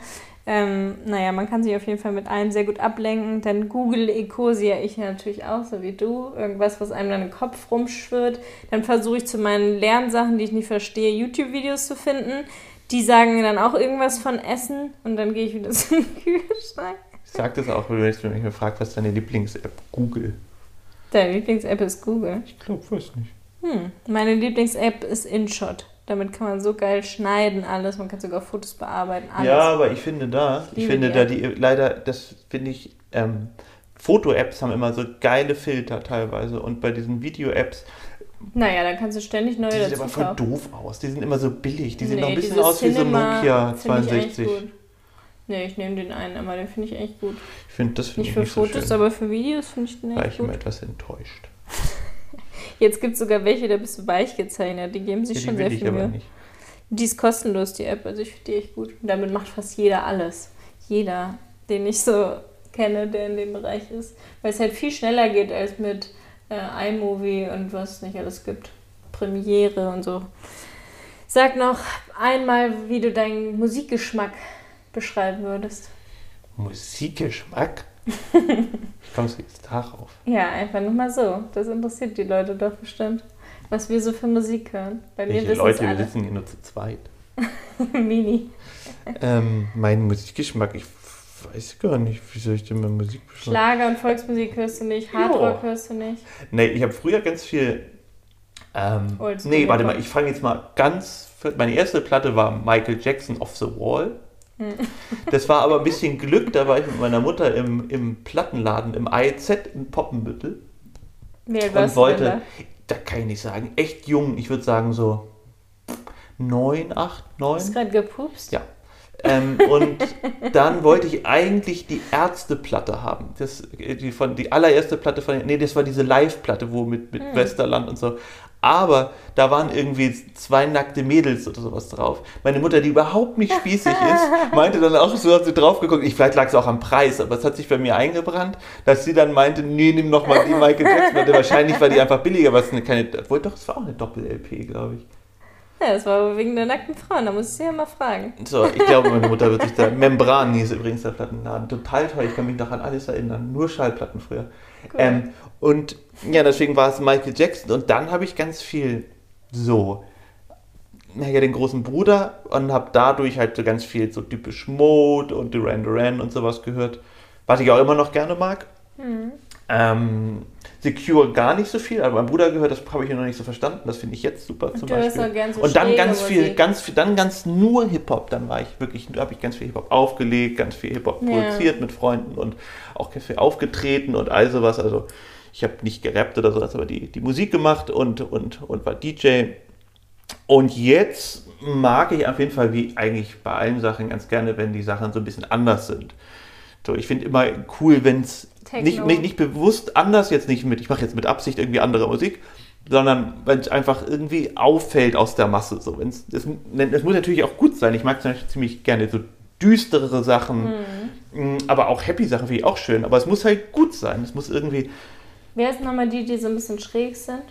[SPEAKER 2] Ähm, naja, man kann sich auf jeden Fall mit allem sehr gut ablenken. Dann Google Ecosia, ich natürlich auch, so wie du. Irgendwas, was einem dann im Kopf rumschwirrt. Dann versuche ich zu meinen Lernsachen, die ich nicht verstehe, YouTube-Videos zu finden. Die sagen mir dann auch irgendwas von Essen und dann gehe ich wieder zum Kühlschrank.
[SPEAKER 1] Ich sag das auch, wenn du mich fragst, was ist deine Lieblings-App? Google.
[SPEAKER 2] Deine Lieblings-App ist Google?
[SPEAKER 1] Ich glaube, weiß nicht.
[SPEAKER 2] Hm. Meine Lieblings-App ist InShot. Damit kann man so geil schneiden alles. Man kann sogar Fotos bearbeiten. Alles.
[SPEAKER 1] Ja, aber ich finde da, ich, ich finde die da die leider, das finde ich, ähm, Foto-Apps haben immer so geile Filter teilweise und bei diesen Video-Apps
[SPEAKER 2] naja, dann kannst du ständig neue
[SPEAKER 1] Die sehen aber voll doof aus. Die sind immer so billig. Die sehen nee, noch ein bisschen aus wie so ein Nokia 62.
[SPEAKER 2] Ich nee, ich nehme den einen, aber den finde ich echt gut.
[SPEAKER 1] Ich finde das find
[SPEAKER 2] Nicht für
[SPEAKER 1] nicht
[SPEAKER 2] Fotos,
[SPEAKER 1] so
[SPEAKER 2] aber für Videos finde ich den echt
[SPEAKER 1] War
[SPEAKER 2] ich
[SPEAKER 1] immer etwas enttäuscht.
[SPEAKER 2] Jetzt gibt es sogar welche, da bist du weich gezeichnet. Die geben sich
[SPEAKER 1] Ja,
[SPEAKER 2] schon sehr viel Mühe. Die ist kostenlos, die App. Also ich finde die echt gut. Und damit macht fast jeder alles. Jeder, den ich so kenne, der in dem Bereich ist. Weil es halt viel schneller geht als mit äh, iMovie und was es nicht alles gibt. Premiere und so. Sag noch einmal, wie du deinen Musikgeschmack beschreiben würdest.
[SPEAKER 1] Musikgeschmack? Kommst du jetzt darauf?
[SPEAKER 2] Ja, einfach nur mal so. Das interessiert die Leute doch bestimmt. Was wir so für Musik hören. Bei
[SPEAKER 1] Welche
[SPEAKER 2] mir wissen
[SPEAKER 1] Leute,
[SPEAKER 2] alle.
[SPEAKER 1] wir sitzen hier nur zu zweit.
[SPEAKER 2] Mini.
[SPEAKER 1] Ähm, mein Musikgeschmack, ich weiß gar nicht, wie soll ich denn meine Musik beschreiben?
[SPEAKER 2] Schlager und Volksmusik hörst du nicht, Hardrock hörst du nicht.
[SPEAKER 1] Nee, ich habe früher ganz viel. Ähm,
[SPEAKER 2] Oldschool
[SPEAKER 1] nee, warte mal, ich fange jetzt mal ganz. Meine erste Platte war Michael Jackson Off the Wall. Das war aber ein bisschen Glück, da war ich mit meiner Mutter im, im Plattenladen im AEZ in Poppenbüttel
[SPEAKER 2] alt
[SPEAKER 1] und wollte,
[SPEAKER 2] denn
[SPEAKER 1] da kann ich nicht sagen, echt jung, ich würde sagen so neun, acht,
[SPEAKER 2] da?
[SPEAKER 1] neun.
[SPEAKER 2] Hast du gerade gepupst?
[SPEAKER 1] Ja. Ähm, und dann wollte ich eigentlich die Ärzteplatte haben. Das, die, von, die allererste Platte von, nee, das war diese Live-Platte, wo mit, mit
[SPEAKER 2] Hm.
[SPEAKER 1] Westerland und so. Aber da waren irgendwie zwei nackte Mädels oder sowas drauf. Meine Mutter, die überhaupt nicht spießig ist, meinte dann auch so, hat sie drauf geguckt. Ich, vielleicht lag es auch am Preis, aber es hat sich bei mir eingebrannt, dass sie dann meinte, nee, nimm noch mal die Michael Jackson-Platte. Wahrscheinlich war die einfach billiger, was eine keine, wohl doch, es war auch eine Doppel-LP, glaube ich.
[SPEAKER 2] Ja, das war aber wegen der nackten Frauen. Da muss ich sie ja mal fragen.
[SPEAKER 1] So, ich glaube, meine Mutter wird sich da. Membran hieß übrigens der Plattenladen. Total toll, ich kann mich noch an alles erinnern. Nur Schallplatten früher.
[SPEAKER 2] Cool.
[SPEAKER 1] Ähm, und ja, deswegen war es Michael Jackson. Und dann habe ich ganz viel so, naja, den großen Bruder und habe dadurch halt so ganz viel so typisch Mode und Duran Duran und sowas gehört. Was ich auch immer noch gerne mag.
[SPEAKER 2] Hm.
[SPEAKER 1] Ähm, Secure gar nicht so viel, aber mein Bruder gehört, das habe ich noch nicht so verstanden. Das finde ich jetzt super zum Beispiel.
[SPEAKER 2] so
[SPEAKER 1] und dann ganz viel,
[SPEAKER 2] Musik.
[SPEAKER 1] ganz viel, dann ganz nur Hip-Hop. Dann war ich wirklich, habe ich ganz viel Hip-Hop aufgelegt, ganz viel Hip-Hop
[SPEAKER 2] Ja.
[SPEAKER 1] produziert mit Freunden und auch ganz viel aufgetreten und all sowas. Also ich habe nicht gerappt oder sowas, aber die, die Musik gemacht und, und, und war DJ. Und jetzt mag ich auf jeden Fall, wie eigentlich bei allen Sachen, ganz gerne, wenn die Sachen so ein bisschen anders sind. So, ich finde immer cool, wenn es nicht, nicht, nicht bewusst anders, jetzt nicht mit, ich mache jetzt mit Absicht irgendwie andere Musik, sondern wenn es einfach irgendwie auffällt aus der Masse. So, wenn's, das, das muss natürlich auch gut sein. Ich mag zum Beispiel ziemlich gerne so düsterere Sachen, mh, aber auch happy Sachen finde ich auch schön. Aber es muss halt gut sein. Es muss irgendwie,
[SPEAKER 2] Wer ist nochmal die, die so ein bisschen schräg sind?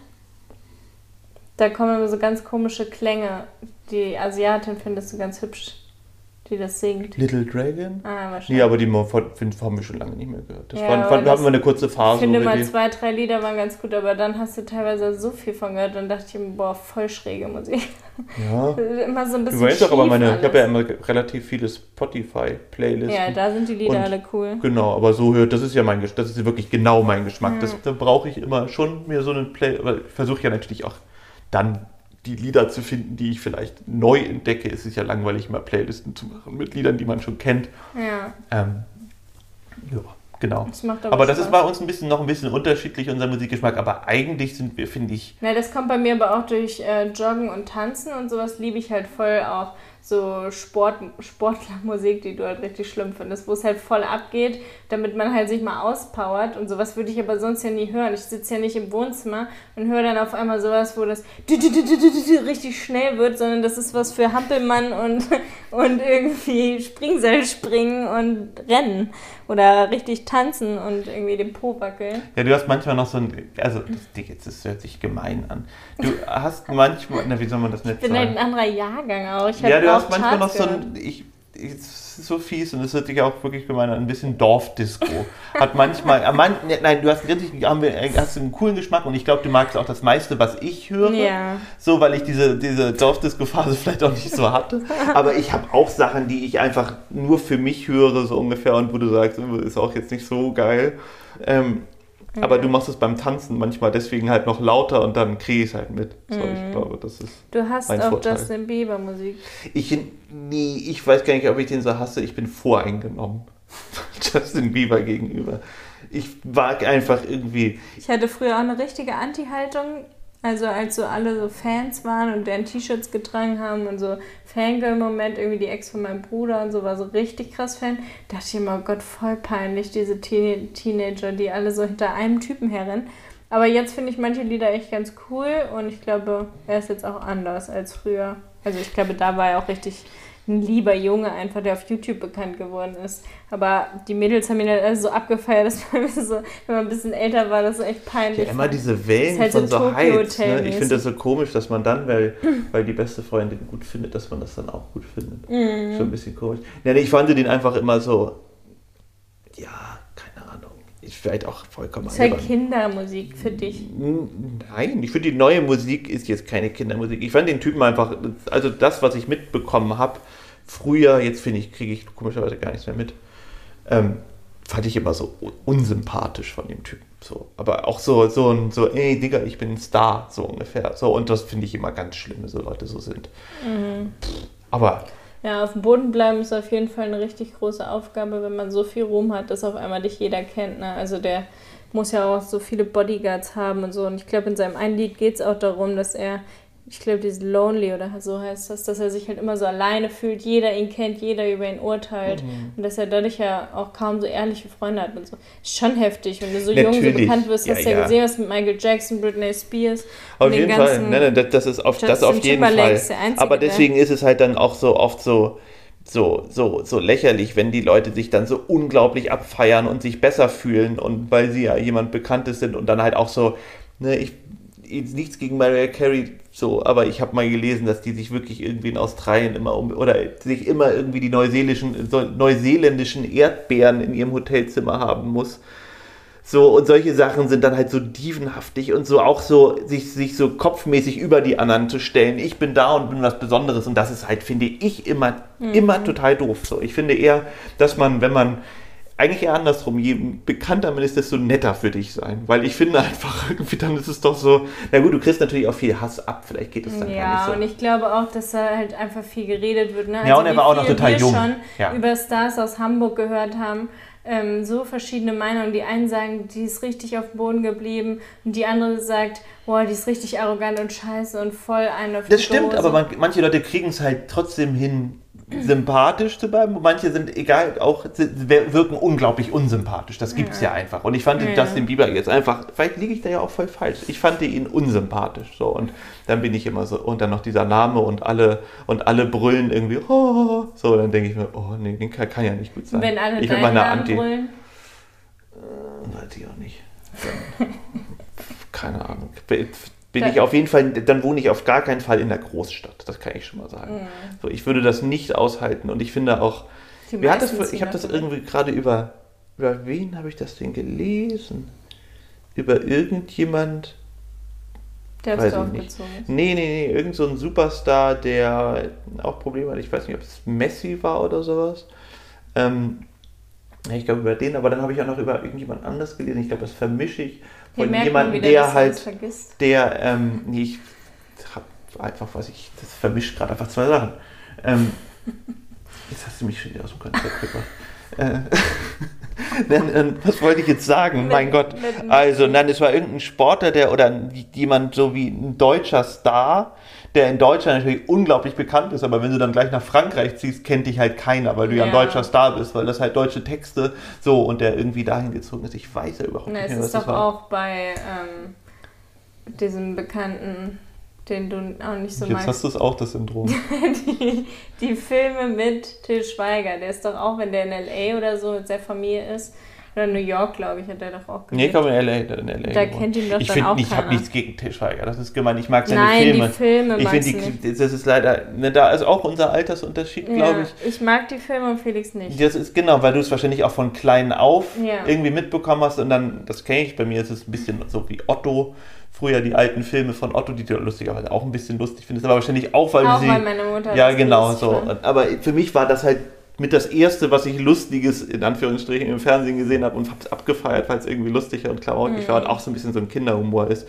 [SPEAKER 2] Da kommen immer so ganz komische Klänge. Die Asiatin findest du ganz hübsch, die das singt.
[SPEAKER 1] Little Dragon?
[SPEAKER 2] Ah,
[SPEAKER 1] Nee,
[SPEAKER 2] wahrscheinlich.
[SPEAKER 1] aber die find- haben wir schon lange nicht mehr gehört. Das
[SPEAKER 2] Ja, aber
[SPEAKER 1] waren,
[SPEAKER 2] das-
[SPEAKER 1] hatten wir eine kurze
[SPEAKER 2] ich
[SPEAKER 1] Phase.
[SPEAKER 2] finde
[SPEAKER 1] wo wir
[SPEAKER 2] mal zwei, drei Lieder waren ganz gut, aber dann hast du teilweise so viel von gehört und dachte ich mir, boah, voll schräge Musik.
[SPEAKER 1] ja.
[SPEAKER 2] Immer so ein bisschen
[SPEAKER 1] weißt doch aber meine, ich
[SPEAKER 2] alles.
[SPEAKER 1] habe ja immer relativ viele Spotify-Playlists.
[SPEAKER 2] Ja, da sind die Lieder
[SPEAKER 1] Und-
[SPEAKER 2] alle cool.
[SPEAKER 1] Genau, aber so hört, das ist ja mein das ist wirklich genau mein Geschmack. Das, da brauche ich immer schon mir so eine Play, aber ich versuche ja natürlich auch dann die Lieder zu finden, die ich vielleicht neu entdecke. Es ist ja langweilig, mal Playlisten zu machen mit Liedern, die man schon kennt.
[SPEAKER 2] Ja,
[SPEAKER 1] Ähm, ja, genau.
[SPEAKER 2] das macht aber,
[SPEAKER 1] Aber das
[SPEAKER 2] Spaß.
[SPEAKER 1] ist bei uns ein bisschen noch ein bisschen unterschiedlich, unser Musikgeschmack. Aber eigentlich sind wir, finde ich,
[SPEAKER 2] Na, das kommt bei mir aber auch durch äh, Joggen und Tanzen und sowas liebe ich halt voll auch so Sport, Sportlermusik, die du halt richtig schlimm findest, wo es halt voll abgeht, damit man halt sich mal auspowert und sowas würde ich aber sonst ja nie hören. Ich sitze ja nicht im Wohnzimmer und höre dann auf einmal sowas, wo das richtig schnell wird, sondern das ist was für Hampelmann und, und irgendwie Springseil springen und rennen oder richtig tanzen und irgendwie den Po wackeln.
[SPEAKER 1] Ja, du hast manchmal noch so ein, also das, Ding jetzt, das hört sich gemein an. Du hast manchmal, na wie soll man das nicht
[SPEAKER 2] Ich bin halt
[SPEAKER 1] sagen?
[SPEAKER 2] ein anderer Jahrgang auch. Ich
[SPEAKER 1] Ja, du
[SPEAKER 2] auch
[SPEAKER 1] hast manchmal noch
[SPEAKER 2] Charts
[SPEAKER 1] so
[SPEAKER 2] gehört.
[SPEAKER 1] ein, ich, ich, so fies und es hört sich auch wirklich gemein an, ein bisschen Dorfdisco. Hat manchmal, äh, man, ne, nein, du hast einen richtig, haben wir, äh, hast einen coolen Geschmack und ich glaube, du magst auch das meiste, was ich höre.
[SPEAKER 2] Ja.
[SPEAKER 1] So, weil ich diese, diese Dorfdisco-Phase vielleicht auch nicht so hatte. Aber ich habe auch Sachen, die ich einfach nur für mich höre, so ungefähr, und wo du sagst, oh, ist auch jetzt nicht so geil. Ähm, aber du machst es beim Tanzen manchmal deswegen halt noch lauter und dann kriege ich es halt mit. So, ich glaube, das ist.
[SPEAKER 2] Du hast
[SPEAKER 1] Mein
[SPEAKER 2] auch
[SPEAKER 1] Vorteil.
[SPEAKER 2] Justin Bieber Musik.
[SPEAKER 1] Ich, nee, ich weiß gar nicht, ob ich den so hasse. Ich bin voreingenommen. Justin Bieber gegenüber. Ich mag einfach irgendwie.
[SPEAKER 2] Ich hatte früher auch eine richtige Anti-Haltung. Also als so alle so Fans waren und deren T-Shirts getragen haben und so Fangirl-Moment, irgendwie die Ex von meinem Bruder und so war so richtig krass Fan, dachte ich immer, oh Gott, voll peinlich, diese Teen Teenager, die alle so hinter einem Typen herrennen. Aber jetzt finde ich manche Lieder echt ganz cool und ich glaube, er ist jetzt auch anders als früher. Also ich glaube, da war er auch richtig ein lieber Junge einfach, der auf YouTube bekannt geworden ist. Aber die Mädels haben ihn halt alle so abgefeiert, dass man so, wenn man ein bisschen älter war, das so echt peinlich
[SPEAKER 1] Ja, immer diese Wellen
[SPEAKER 2] halt
[SPEAKER 1] von
[SPEAKER 2] so. Hotel
[SPEAKER 1] Ne? Ich finde das so komisch, dass man dann, weil, weil die beste Freundin gut findet, dass man das dann auch gut findet.
[SPEAKER 2] Mhm.
[SPEAKER 1] Schon ein bisschen komisch. Ja, nee, ich fand den einfach immer so. Ja, vielleicht auch vollkommen
[SPEAKER 2] ist halt. Kindermusik für dich.
[SPEAKER 1] Nein, ich finde die neue Musik ist jetzt keine Kindermusik. Ich fand den Typen einfach, also das, was ich mitbekommen habe, früher, jetzt finde ich, kriege ich komischerweise gar nichts mehr mit, ähm, fand ich immer so un- unsympathisch von dem Typen. So, aber auch so, so ein, so, ey Digga, ich bin ein Star, so ungefähr. So, und das finde ich immer ganz schlimm, wenn so Leute so sind. Pff, Aber
[SPEAKER 2] Ja, auf dem Boden bleiben ist auf jeden Fall eine richtig große Aufgabe, wenn man so viel Ruhm hat, dass auf einmal dich jeder kennt. Ne? Also der muss ja auch so viele Bodyguards haben und so. Und ich glaube, in seinem einen Lied geht es auch darum, dass er, ich glaube, dieses Lonely oder so heißt das, dass er sich halt immer so alleine fühlt, jeder ihn kennt, jeder über ihn urteilt.
[SPEAKER 1] Mhm.
[SPEAKER 2] Und dass er dadurch ja auch kaum so ehrliche Freunde hat und so. Ist schon heftig, wenn du so jung so
[SPEAKER 1] Natürlich.
[SPEAKER 2] bekannt wirst, hast
[SPEAKER 1] Ja,
[SPEAKER 2] du ja,
[SPEAKER 1] ja.
[SPEAKER 2] gesehen, was mit Michael Jackson, Britney Spears.
[SPEAKER 1] Auf jeden Fall, nein, nein, das, das ist auf, das auf jeden Fall. Aber deswegen ist es halt dann auch so oft so, so, so, so lächerlich, wenn die Leute sich dann so unglaublich abfeiern und sich besser fühlen und weil sie ja jemand Bekanntes sind und dann halt auch so, ne, ich, nichts gegen Mariah Carey, so, aber ich habe mal gelesen, dass die sich wirklich irgendwie in Australien immer um, oder sich immer irgendwie die neuseelischen, neuseeländischen Erdbeeren in ihrem Hotelzimmer haben muss. So, und solche Sachen sind dann halt so dievenhaftig und so auch so, sich, sich so kopfmäßig über die anderen zu stellen. Ich bin da und bin was Besonderes und das ist halt, finde ich, immer, immer total doof. So, ich finde eher, dass man, wenn man, eigentlich eher andersrum, je bekannter man ist, desto netter für dich sein. Weil ich finde einfach, irgendwie dann ist es doch so, na gut, du kriegst natürlich auch viel Hass ab, vielleicht geht es dann gar
[SPEAKER 2] Ja, und
[SPEAKER 1] nicht so.
[SPEAKER 2] ich glaube auch, dass da halt einfach viel geredet wird. Ne?
[SPEAKER 1] Ja, und er war auch noch total
[SPEAKER 2] wir
[SPEAKER 1] jung.
[SPEAKER 2] schon
[SPEAKER 1] Ja.
[SPEAKER 2] über Stars aus Hamburg gehört haben. Ähm, so verschiedene Meinungen. Die einen sagen, die ist richtig auf dem Boden geblieben und die andere sagt, boah, die ist richtig arrogant und scheiße und voll eine auf
[SPEAKER 1] Das stimmt,
[SPEAKER 2] Hose.
[SPEAKER 1] aber man, manche Leute kriegen es halt trotzdem hin, sympathisch zu bleiben. Manche sind, egal, auch wirken unglaublich unsympathisch. Das gibt's ja, einfach. Und ich fand den
[SPEAKER 2] Ja.
[SPEAKER 1] Justin Bieber jetzt einfach, vielleicht liege ich da ja auch voll falsch. Ich fand ihn unsympathisch. So, und dann bin ich immer so, und dann noch dieser Name und alle, und alle brüllen irgendwie, oh, so, dann denke ich mir, oh nee, den kann, kann ja nicht gut sein.
[SPEAKER 2] Wenn alle
[SPEAKER 1] ich meiner
[SPEAKER 2] Namen
[SPEAKER 1] Anti.
[SPEAKER 2] brüllen.
[SPEAKER 1] Weiß ich auch nicht. Keine Ahnung. Bin
[SPEAKER 2] Da-
[SPEAKER 1] ich auf jeden Fall, dann wohne ich auf gar keinen Fall in der Großstadt. Das kann ich schon mal sagen.
[SPEAKER 2] Mhm.
[SPEAKER 1] So, ich würde das nicht aushalten. Und ich finde auch,
[SPEAKER 2] Die
[SPEAKER 1] wer hat das, ich habe das irgendwie gerade über, über wen habe ich das denn gelesen? Über irgendjemand,
[SPEAKER 2] Der
[SPEAKER 1] weiß ich nicht. nee, nee, nee, irgend so ein Superstar, der auch Probleme hat. Ich weiß nicht, ob es Messi war oder sowas. Ähm, ich glaube über den, aber dann habe ich auch noch über irgendjemand anders gelesen. Ich glaube, das vermische ich von jemandem, der
[SPEAKER 2] dass
[SPEAKER 1] halt
[SPEAKER 2] vergisst.
[SPEAKER 1] der, ähm, nee, ich hab einfach, weiß ich, das vermischt gerade einfach zwei Sachen. Ähm, jetzt hast du mich schon wieder aus dem Konzept gebracht. Äh, dann, was wollte ich jetzt sagen?
[SPEAKER 2] Mit-
[SPEAKER 1] mein Gott.
[SPEAKER 2] mit-
[SPEAKER 1] Also, nein, es war irgendein Sportler, der oder jemand so wie ein deutscher Star, der in Deutschland natürlich unglaublich bekannt ist, aber wenn du dann gleich nach Frankreich ziehst, kennt dich halt keiner, weil du ja, ein
[SPEAKER 2] Ja.
[SPEAKER 1] deutscher Star bist, weil das halt deutsche Texte so und der irgendwie dahin gezogen ist. Ich weiß ja überhaupt
[SPEAKER 2] Na,
[SPEAKER 1] nicht
[SPEAKER 2] es
[SPEAKER 1] mehr, was
[SPEAKER 2] ist
[SPEAKER 1] das
[SPEAKER 2] doch
[SPEAKER 1] war.
[SPEAKER 2] auch bei ähm, diesem Bekannten, den du auch nicht so
[SPEAKER 1] Jetzt
[SPEAKER 2] magst.
[SPEAKER 1] hast du es auch, das Syndrom.
[SPEAKER 2] die, die Filme mit Till Schweiger. Der ist doch auch, wenn der in L.A. oder so mit seiner Familie ist, oder New York, glaube ich, hat der doch auch
[SPEAKER 1] Nee,
[SPEAKER 2] gelebt.
[SPEAKER 1] komm in L.A. In LA
[SPEAKER 2] Da
[SPEAKER 1] gewohnt.
[SPEAKER 2] kennt ihn doch
[SPEAKER 1] ich
[SPEAKER 2] dann
[SPEAKER 1] find
[SPEAKER 2] auch
[SPEAKER 1] Ich habe nichts gegen Til Schweiger, das ist gemein. Ich mag seine
[SPEAKER 2] Nein,
[SPEAKER 1] Filme.
[SPEAKER 2] die Filme
[SPEAKER 1] ich finde, das ist leider, ne, da ist auch unser Altersunterschied, glaube ich.
[SPEAKER 2] ich mag die Filme und Felix nicht.
[SPEAKER 1] Das ist genau, weil du es wahrscheinlich auch von klein auf
[SPEAKER 2] Ja.
[SPEAKER 1] irgendwie mitbekommen hast und dann, das kenne ich, bei mir ist es ein bisschen so wie Otto. Früher die alten Filme von Otto, die du lustigerweise auch ein bisschen lustig findest, aber wahrscheinlich auch, weil
[SPEAKER 2] auch
[SPEAKER 1] du sie.
[SPEAKER 2] weil meine Mutter
[SPEAKER 1] ja, genau so.
[SPEAKER 2] fand.
[SPEAKER 1] Aber für mich war das halt mit das erste, was ich Lustiges in Anführungsstrichen im Fernsehen gesehen habe und hab's abgefeiert, weil es irgendwie lustiger und klamaukig
[SPEAKER 2] Mhm.
[SPEAKER 1] war und auch so ein bisschen so ein Kinderhumor ist.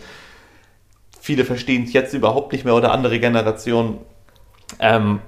[SPEAKER 1] Viele verstehen es jetzt überhaupt nicht mehr oder andere Generationen. Ähm,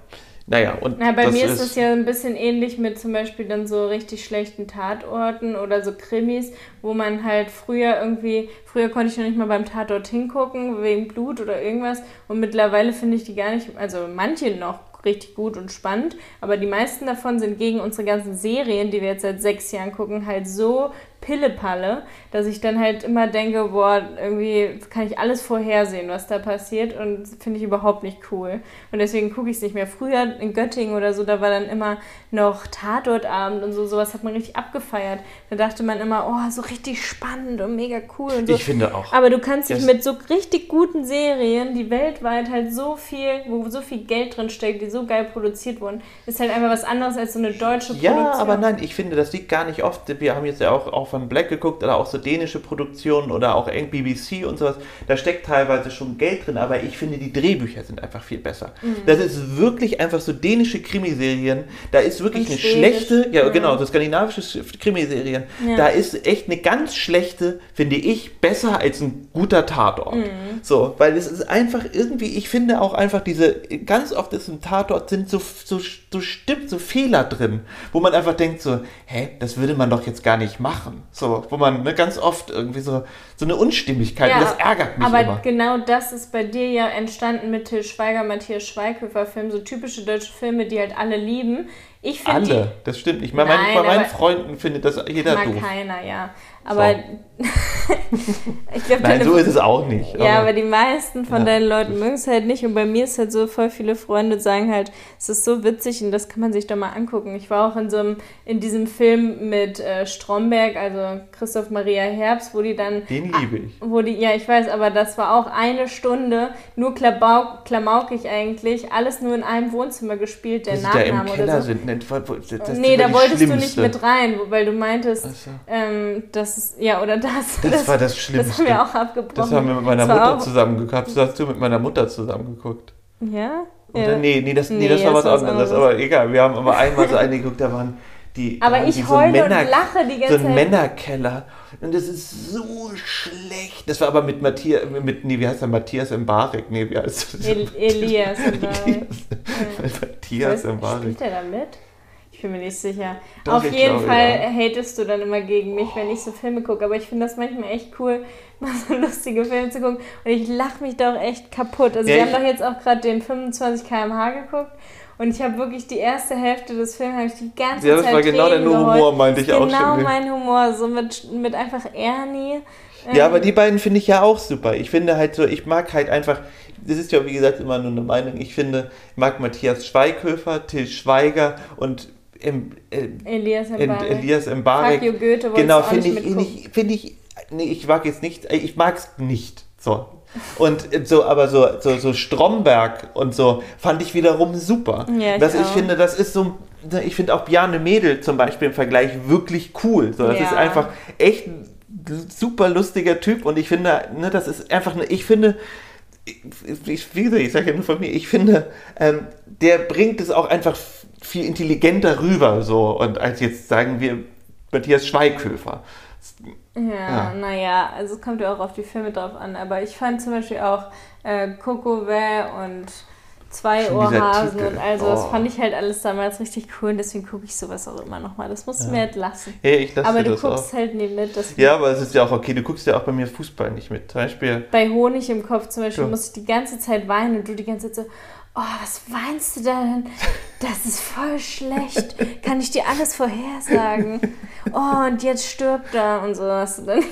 [SPEAKER 1] naja, und
[SPEAKER 2] Na, bei
[SPEAKER 1] das
[SPEAKER 2] mir ist es ja ein bisschen ähnlich mit zum Beispiel dann so richtig schlechten Tatorten oder so Krimis, wo man halt früher irgendwie, früher konnte ich noch nicht mal beim Tatort hingucken, wegen Blut oder irgendwas. Und mittlerweile finde ich die gar nicht, also manche noch richtig gut und spannend, aber die meisten davon sind gegen unsere ganzen Serien, die wir jetzt seit sechs Jahren gucken, halt so Pillepalle, dass ich dann halt immer denke, boah, irgendwie kann ich alles vorhersehen, was da passiert und finde ich überhaupt nicht cool. Und deswegen gucke ich es nicht mehr. Früher in Göttingen oder so, da war dann immer noch Tatortabend und so, sowas hat man richtig abgefeiert. Da dachte man immer, oh, so richtig spannend und mega cool und so.
[SPEAKER 1] Ich finde auch.
[SPEAKER 2] Aber du kannst dich mit so richtig guten Serien, die weltweit halt so viel, wo so viel Geld drin steckt, die so geil produziert wurden, ist halt einfach was anderes als so eine deutsche
[SPEAKER 1] Ja,
[SPEAKER 2] Produktion.
[SPEAKER 1] aber nein, ich finde, das liegt gar nicht oft. Wir haben jetzt ja auch, auch von Black geguckt oder auch so dänische Produktionen oder auch BBC und sowas. Da steckt teilweise schon Geld drin, aber ich finde, die Drehbücher sind einfach viel besser.
[SPEAKER 2] Mhm.
[SPEAKER 1] Das ist wirklich einfach so dänische Krimiserien. Da ist wirklich
[SPEAKER 2] Und
[SPEAKER 1] eine
[SPEAKER 2] schwedisch,
[SPEAKER 1] schlechte, ja
[SPEAKER 2] ja.
[SPEAKER 1] genau, so skandinavische Sch- Krimiserien.
[SPEAKER 2] Ja.
[SPEAKER 1] Da ist echt eine ganz schlechte, finde ich, besser als ein guter Tatort.
[SPEAKER 2] Mhm.
[SPEAKER 1] So, weil es ist einfach irgendwie, ich finde auch einfach diese, ganz oft ist im Tatort sind so, so, so stimmt, so Fehler drin, wo man einfach denkt so, hä, das würde man doch jetzt gar nicht machen. So, wo man ne, ganz oft irgendwie so, so eine Unstimmigkeit, und das ärgert mich
[SPEAKER 2] aber
[SPEAKER 1] immer.
[SPEAKER 2] genau das ist bei dir ja entstanden mit Till Schweiger, Matthias Schweighöfer Film, so typische deutsche Filme, die halt alle lieben. Ich finde
[SPEAKER 1] Alle, das stimmt.
[SPEAKER 2] Nein,
[SPEAKER 1] bei meinen
[SPEAKER 2] aber-
[SPEAKER 1] Freunden findet das jeder doof.
[SPEAKER 2] keiner, ja. Aber ich glaube,
[SPEAKER 1] Nein, so ist es auch nicht.
[SPEAKER 2] Ja, aber die meisten von
[SPEAKER 1] Ja.
[SPEAKER 2] deinen Leuten mögen es halt nicht. Und bei mir ist halt so, voll viele Freunde sagen halt, es ist so witzig und das kann man sich doch mal angucken. Ich war auch in so einem, in diesem Film mit äh, Stromberg, also Christoph Maria Herbst, wo die dann
[SPEAKER 1] Den liebe ich.
[SPEAKER 2] wo die, ja, ich weiß, aber das war auch eine Stunde, nur Klabau, klamaukig eigentlich, alles nur in einem Wohnzimmer gespielt, der
[SPEAKER 1] Dass da
[SPEAKER 2] Nachname
[SPEAKER 1] Keller
[SPEAKER 2] oder so.
[SPEAKER 1] sind. ne, Das, das
[SPEAKER 2] nee, da wolltest du nicht
[SPEAKER 1] schlimmste.
[SPEAKER 2] mit rein, weil du meintest,
[SPEAKER 1] so.
[SPEAKER 2] ähm, das ist, ja, oder das.
[SPEAKER 1] Das war das
[SPEAKER 2] Das
[SPEAKER 1] Schlimmste.
[SPEAKER 2] haben wir auch abgebrochen.
[SPEAKER 1] Das haben wir mit meiner
[SPEAKER 2] Das
[SPEAKER 1] Mutter
[SPEAKER 2] auch-
[SPEAKER 1] zusammen geguckt. Das hast du mit meiner Mutter zusammen geguckt.
[SPEAKER 2] Ja?
[SPEAKER 1] Oder?
[SPEAKER 2] ja.
[SPEAKER 1] Nee, nee, das, nee,
[SPEAKER 2] Nee,
[SPEAKER 1] das war
[SPEAKER 2] das
[SPEAKER 1] was anderes. Aber egal, wir haben aber einmal so eine geguckt, da waren die.
[SPEAKER 2] Aber ich
[SPEAKER 1] so
[SPEAKER 2] heule und
[SPEAKER 1] Männer-
[SPEAKER 2] lache die
[SPEAKER 1] So
[SPEAKER 2] ganze
[SPEAKER 1] ein
[SPEAKER 2] Zeit.
[SPEAKER 1] Männerkeller. Und das ist so schlecht. Das war aber mit Matthias, mit, nee, wie heißt der? Matthias Mbarek. Nee, wie heißt das?
[SPEAKER 2] El Elias. oder-
[SPEAKER 1] Matthias
[SPEAKER 2] Weiß-
[SPEAKER 1] Mbarek.
[SPEAKER 2] Spielt der da mit? Ich bin mir nicht sicher.
[SPEAKER 1] Doch,
[SPEAKER 2] Auf jeden
[SPEAKER 1] glaube,
[SPEAKER 2] Fall
[SPEAKER 1] ja.
[SPEAKER 2] hatest du dann immer gegen mich, wenn ich so Filme gucke. Aber ich finde das manchmal echt cool, mal so lustige Filme zu gucken. Und ich lache mich da auch echt kaputt. Also
[SPEAKER 1] Ja,
[SPEAKER 2] wir
[SPEAKER 1] ich-
[SPEAKER 2] haben doch jetzt auch gerade den 25 km/h geguckt. Und ich habe wirklich die erste Hälfte des Films, habe ich die ganze
[SPEAKER 1] Ja, das
[SPEAKER 2] Zeit
[SPEAKER 1] war genau dein. Humor, meinte ich
[SPEAKER 2] ist
[SPEAKER 1] auch
[SPEAKER 2] Genau
[SPEAKER 1] schon.
[SPEAKER 2] mein Humor, so mit, mit einfach Ernie.
[SPEAKER 1] Ja,
[SPEAKER 2] Ähm,
[SPEAKER 1] aber die beiden finde ich ja auch super. Ich finde halt so, ich mag halt einfach, das ist ja wie gesagt immer nur eine Meinung, ich finde, ich mag Matthias Schweighöfer, Till Schweiger und em, äh,
[SPEAKER 2] Elias Mbarek.
[SPEAKER 1] Elias Mbarek.
[SPEAKER 2] Fuck Goethe,
[SPEAKER 1] Genau, finde ich, ich, finde ich, nee, ich mag jetzt nicht, ich mag es nicht. So. Und äh, so, aber so, so, so Stromberg und so fand ich wiederum super.
[SPEAKER 2] Ja, ich
[SPEAKER 1] das, ich finde, das ist so, ne, ich finde auch Bjarne Mädel zum Beispiel im Vergleich wirklich cool. So, das
[SPEAKER 2] Ja.
[SPEAKER 1] ist einfach echt ein super lustiger Typ und ich finde, ne, das ist einfach, eine, ich finde, ich, ich, wie gesagt, ich sage ja nur von mir, ich finde, ähm, der bringt es auch einfach viel intelligenter rüber, so, und als jetzt sagen wir Matthias Schweighöfer.
[SPEAKER 2] Ja,
[SPEAKER 1] Ja.
[SPEAKER 2] naja, also es kommt ja auch auf die Filme drauf an, aber ich fand zum Beispiel auch äh, Coco Vä und Zwei Ohrhasen und also das
[SPEAKER 1] Oh.
[SPEAKER 2] fand ich halt alles damals richtig cool und deswegen gucke ich sowas auch immer nochmal. Das musst du mir halt lassen.
[SPEAKER 1] Hey, ich lasse
[SPEAKER 2] Aber du
[SPEAKER 1] das
[SPEAKER 2] guckst
[SPEAKER 1] auch.
[SPEAKER 2] halt nie mit. Das
[SPEAKER 1] Ja, aber es ist ja auch okay, du guckst ja auch bei mir Fußball nicht mit. Zum Beispiel,
[SPEAKER 2] Bei Honig im Kopf zum Beispiel
[SPEAKER 1] Ja.
[SPEAKER 2] muss ich die ganze Zeit weinen und du die ganze Zeit so, oh, was weinst du denn? Das ist voll schlecht. Kann ich dir alles vorhersagen? Oh, und jetzt stirbt er und so. Hast du dann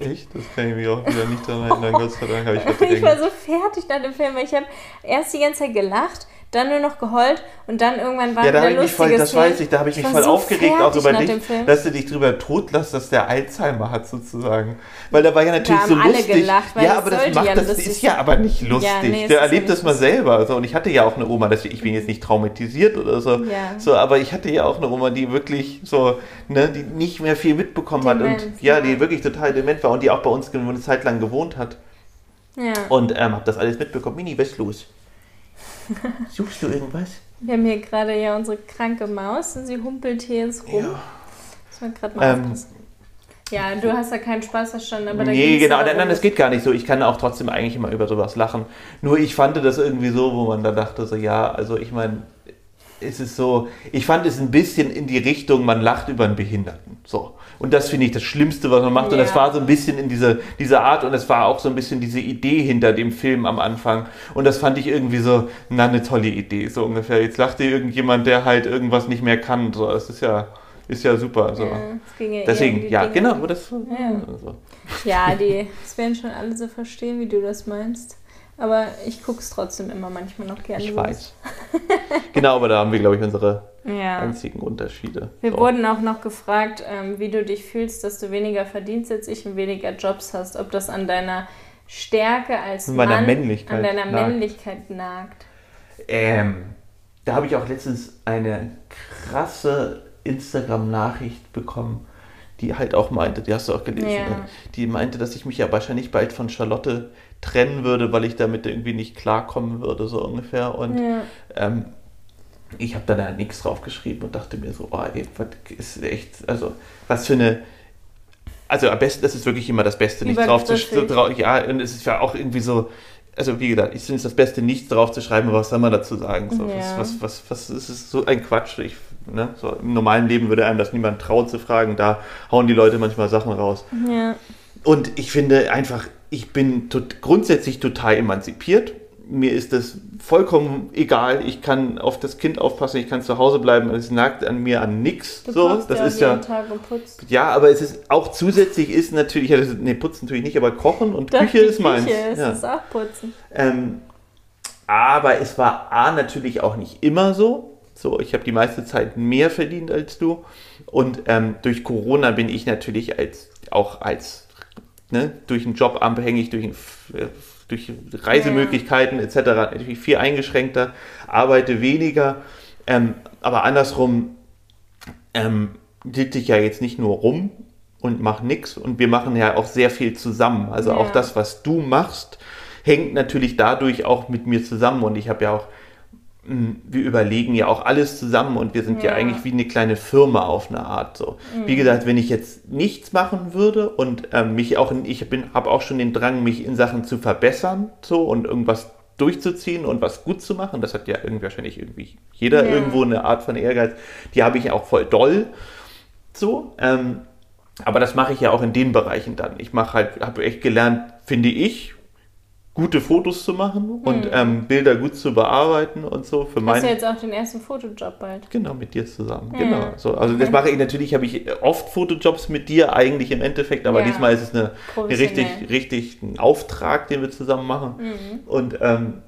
[SPEAKER 1] echt? Das kann ich mich auch wieder nicht daran erinnern, Gott sei Dank habe ich
[SPEAKER 2] Ich war
[SPEAKER 1] verdrängt.
[SPEAKER 2] so fertig nach dem Film, weil ich habe erst die ganze Zeit gelacht, dann nur noch geheult und dann irgendwann war
[SPEAKER 1] Ja, da
[SPEAKER 2] wieder
[SPEAKER 1] ich mich voll, das weiß ich, da habe ich mich
[SPEAKER 2] war
[SPEAKER 1] voll
[SPEAKER 2] so
[SPEAKER 1] aufgeregt auch über dich,
[SPEAKER 2] Film.
[SPEAKER 1] dass du dich drüber totlässt, dass der Alzheimer hat sozusagen. Weil da war ja natürlich so
[SPEAKER 2] haben alle
[SPEAKER 1] lustig.
[SPEAKER 2] gelacht, weil
[SPEAKER 1] ja,
[SPEAKER 2] das
[SPEAKER 1] aber das
[SPEAKER 2] sollte
[SPEAKER 1] macht
[SPEAKER 2] ja
[SPEAKER 1] das ist ja aber nicht lustig.
[SPEAKER 2] Ja, nee,
[SPEAKER 1] der erlebt das mal selber. So, und ich hatte ja auch eine Oma, das, ich bin jetzt nicht traumatisiert oder so.
[SPEAKER 2] Ja.
[SPEAKER 1] So, aber ich hatte ja auch eine Oma, die wirklich so, ne, die nicht mehr viel mitbekommen hat
[SPEAKER 2] Demenz,
[SPEAKER 1] und ja,
[SPEAKER 2] ja.
[SPEAKER 1] die wirklich total dement war und die auch bei uns eine Zeit lang gewohnt hat.
[SPEAKER 2] Ja.
[SPEAKER 1] Und ähm, habe das alles mitbekommen. Mini, was ist los? Suchst du irgendwas?
[SPEAKER 2] Wir haben hier gerade ja unsere kranke Maus und sie humpelt hier jetzt rum.
[SPEAKER 1] Ja.
[SPEAKER 2] Muss man gerade mal
[SPEAKER 1] Ähm,
[SPEAKER 2] aufpassen. Ja, du hast da keinen Spaß verstanden, aber da
[SPEAKER 1] nee, genau,
[SPEAKER 2] ja
[SPEAKER 1] nein, nein, das geht gar nicht so. Ich kann auch trotzdem eigentlich immer über sowas lachen. Nur ich fand das irgendwie so, wo man da dachte, so ja, also ich meine, es ist so, ich fand es ein bisschen in die Richtung, man lacht über einen Behinderten. So. Und das finde ich das Schlimmste, was man macht. Und das war so ein bisschen in diese, diese Art und es war auch so ein bisschen diese Idee hinter dem Film am Anfang. Und das fand ich irgendwie so, na, eine tolle Idee, so ungefähr. Jetzt lacht dir irgendjemand, der halt irgendwas nicht mehr kann. So, das ist ja, ist ja super. So.
[SPEAKER 2] Ja, es ging ja eher
[SPEAKER 1] Deswegen, ja,
[SPEAKER 2] Dinge.
[SPEAKER 1] genau, das
[SPEAKER 2] Ja.
[SPEAKER 1] so.
[SPEAKER 2] Ja, die, das werden schon alle so verstehen, wie du das meinst. Aber ich gucke es trotzdem immer manchmal noch gerne.
[SPEAKER 1] Ich
[SPEAKER 2] los.
[SPEAKER 1] weiß. genau, aber da haben wir, glaube ich, unsere
[SPEAKER 2] Ja.
[SPEAKER 1] einzigen Unterschiede.
[SPEAKER 2] Wir
[SPEAKER 1] So.
[SPEAKER 2] wurden auch noch gefragt, ähm, wie du dich fühlst, dass du weniger verdienst als ich und weniger Jobs hast. Ob das an deiner Stärke als
[SPEAKER 1] An meiner
[SPEAKER 2] Mann,
[SPEAKER 1] Männlichkeit
[SPEAKER 2] an deiner
[SPEAKER 1] nagt.
[SPEAKER 2] Männlichkeit nagt.
[SPEAKER 1] Ähm, da habe ich auch letztens eine krasse Instagram-Nachricht bekommen, die halt auch meinte, die hast du auch gelesen,
[SPEAKER 2] Ja.
[SPEAKER 1] ne? die meinte, dass ich mich ja wahrscheinlich bald von Charlotte trennen würde, weil ich damit irgendwie nicht klarkommen würde, so ungefähr. Und
[SPEAKER 2] Ja.
[SPEAKER 1] ähm, ich habe dann halt nichts drauf geschrieben und dachte mir so, oh, ey, was ist echt, also was für eine, also am besten, das ist wirklich immer das Beste, nichts drauf zu schreiben. Ja, und es ist ja auch irgendwie so, also wie gesagt, ich finde es das Beste, nichts drauf zu schreiben, aber was soll man dazu sagen? So,
[SPEAKER 2] Ja.
[SPEAKER 1] was, was, was, was ist es so ein Quatsch? Ich, ne, so, Im normalen Leben würde einem das niemand trauen zu fragen, da hauen die Leute manchmal Sachen raus.
[SPEAKER 2] Ja.
[SPEAKER 1] Und ich finde einfach, ich bin tot, grundsätzlich total emanzipiert. Mir ist das vollkommen egal. Ich kann auf das Kind aufpassen, ich kann zu Hause bleiben. Es nagt an mir an nichts. So, das
[SPEAKER 2] ja
[SPEAKER 1] ist ja.
[SPEAKER 2] Tag und putzt.
[SPEAKER 1] Ja, aber es ist auch zusätzlich ist natürlich, ja, das ist, nee, putzen natürlich nicht, aber kochen und
[SPEAKER 2] Doch,
[SPEAKER 1] Küche ist meins.
[SPEAKER 2] Küche ist
[SPEAKER 1] ja.
[SPEAKER 2] es auch putzen.
[SPEAKER 1] Ähm, aber es war A natürlich auch nicht immer so. So, ich habe die meiste Zeit mehr verdient als du. Und ähm, durch Corona bin ich natürlich als auch als ne, durch den Job abhängig, durch, durch Reisemöglichkeiten etc. natürlich viel eingeschränkter, arbeite weniger. Ähm, aber andersrum ähm, sitze ich ja jetzt nicht nur rum und mache nichts und wir machen ja auch sehr viel zusammen. Also
[SPEAKER 2] Ja.
[SPEAKER 1] auch das, was du machst, hängt natürlich dadurch auch mit mir zusammen und ich habe ja auch, wir überlegen ja auch alles zusammen und wir sind ja,
[SPEAKER 2] Ja.
[SPEAKER 1] eigentlich wie eine kleine Firma auf eine Art so. Wie gesagt, wenn ich jetzt nichts machen würde und ähm, mich auch, in, ich bin, habe auch schon den Drang, mich in Sachen zu verbessern so und irgendwas durchzuziehen und was gut zu machen. Das hat ja irgendwie wahrscheinlich irgendwie jeder
[SPEAKER 2] Ja.
[SPEAKER 1] irgendwo eine Art von Ehrgeiz. Die habe ich auch voll doll. So. Ähm, aber das mache ich ja auch in den Bereichen dann. Ich mache halt, habe echt gelernt, finde ich, gute Fotos zu machen und ähm, Bilder gut zu bearbeiten und so für
[SPEAKER 2] Hast
[SPEAKER 1] meine.
[SPEAKER 2] du jetzt auch den ersten Fotojob bald?
[SPEAKER 1] Genau, mit dir zusammen. Genau. So, also das mache ich natürlich, habe ich oft Fotojobs mit dir eigentlich im Endeffekt, aber
[SPEAKER 2] Ja.
[SPEAKER 1] diesmal ist es eine, eine richtig, richtig ein Auftrag, den wir zusammen machen. Und ähm,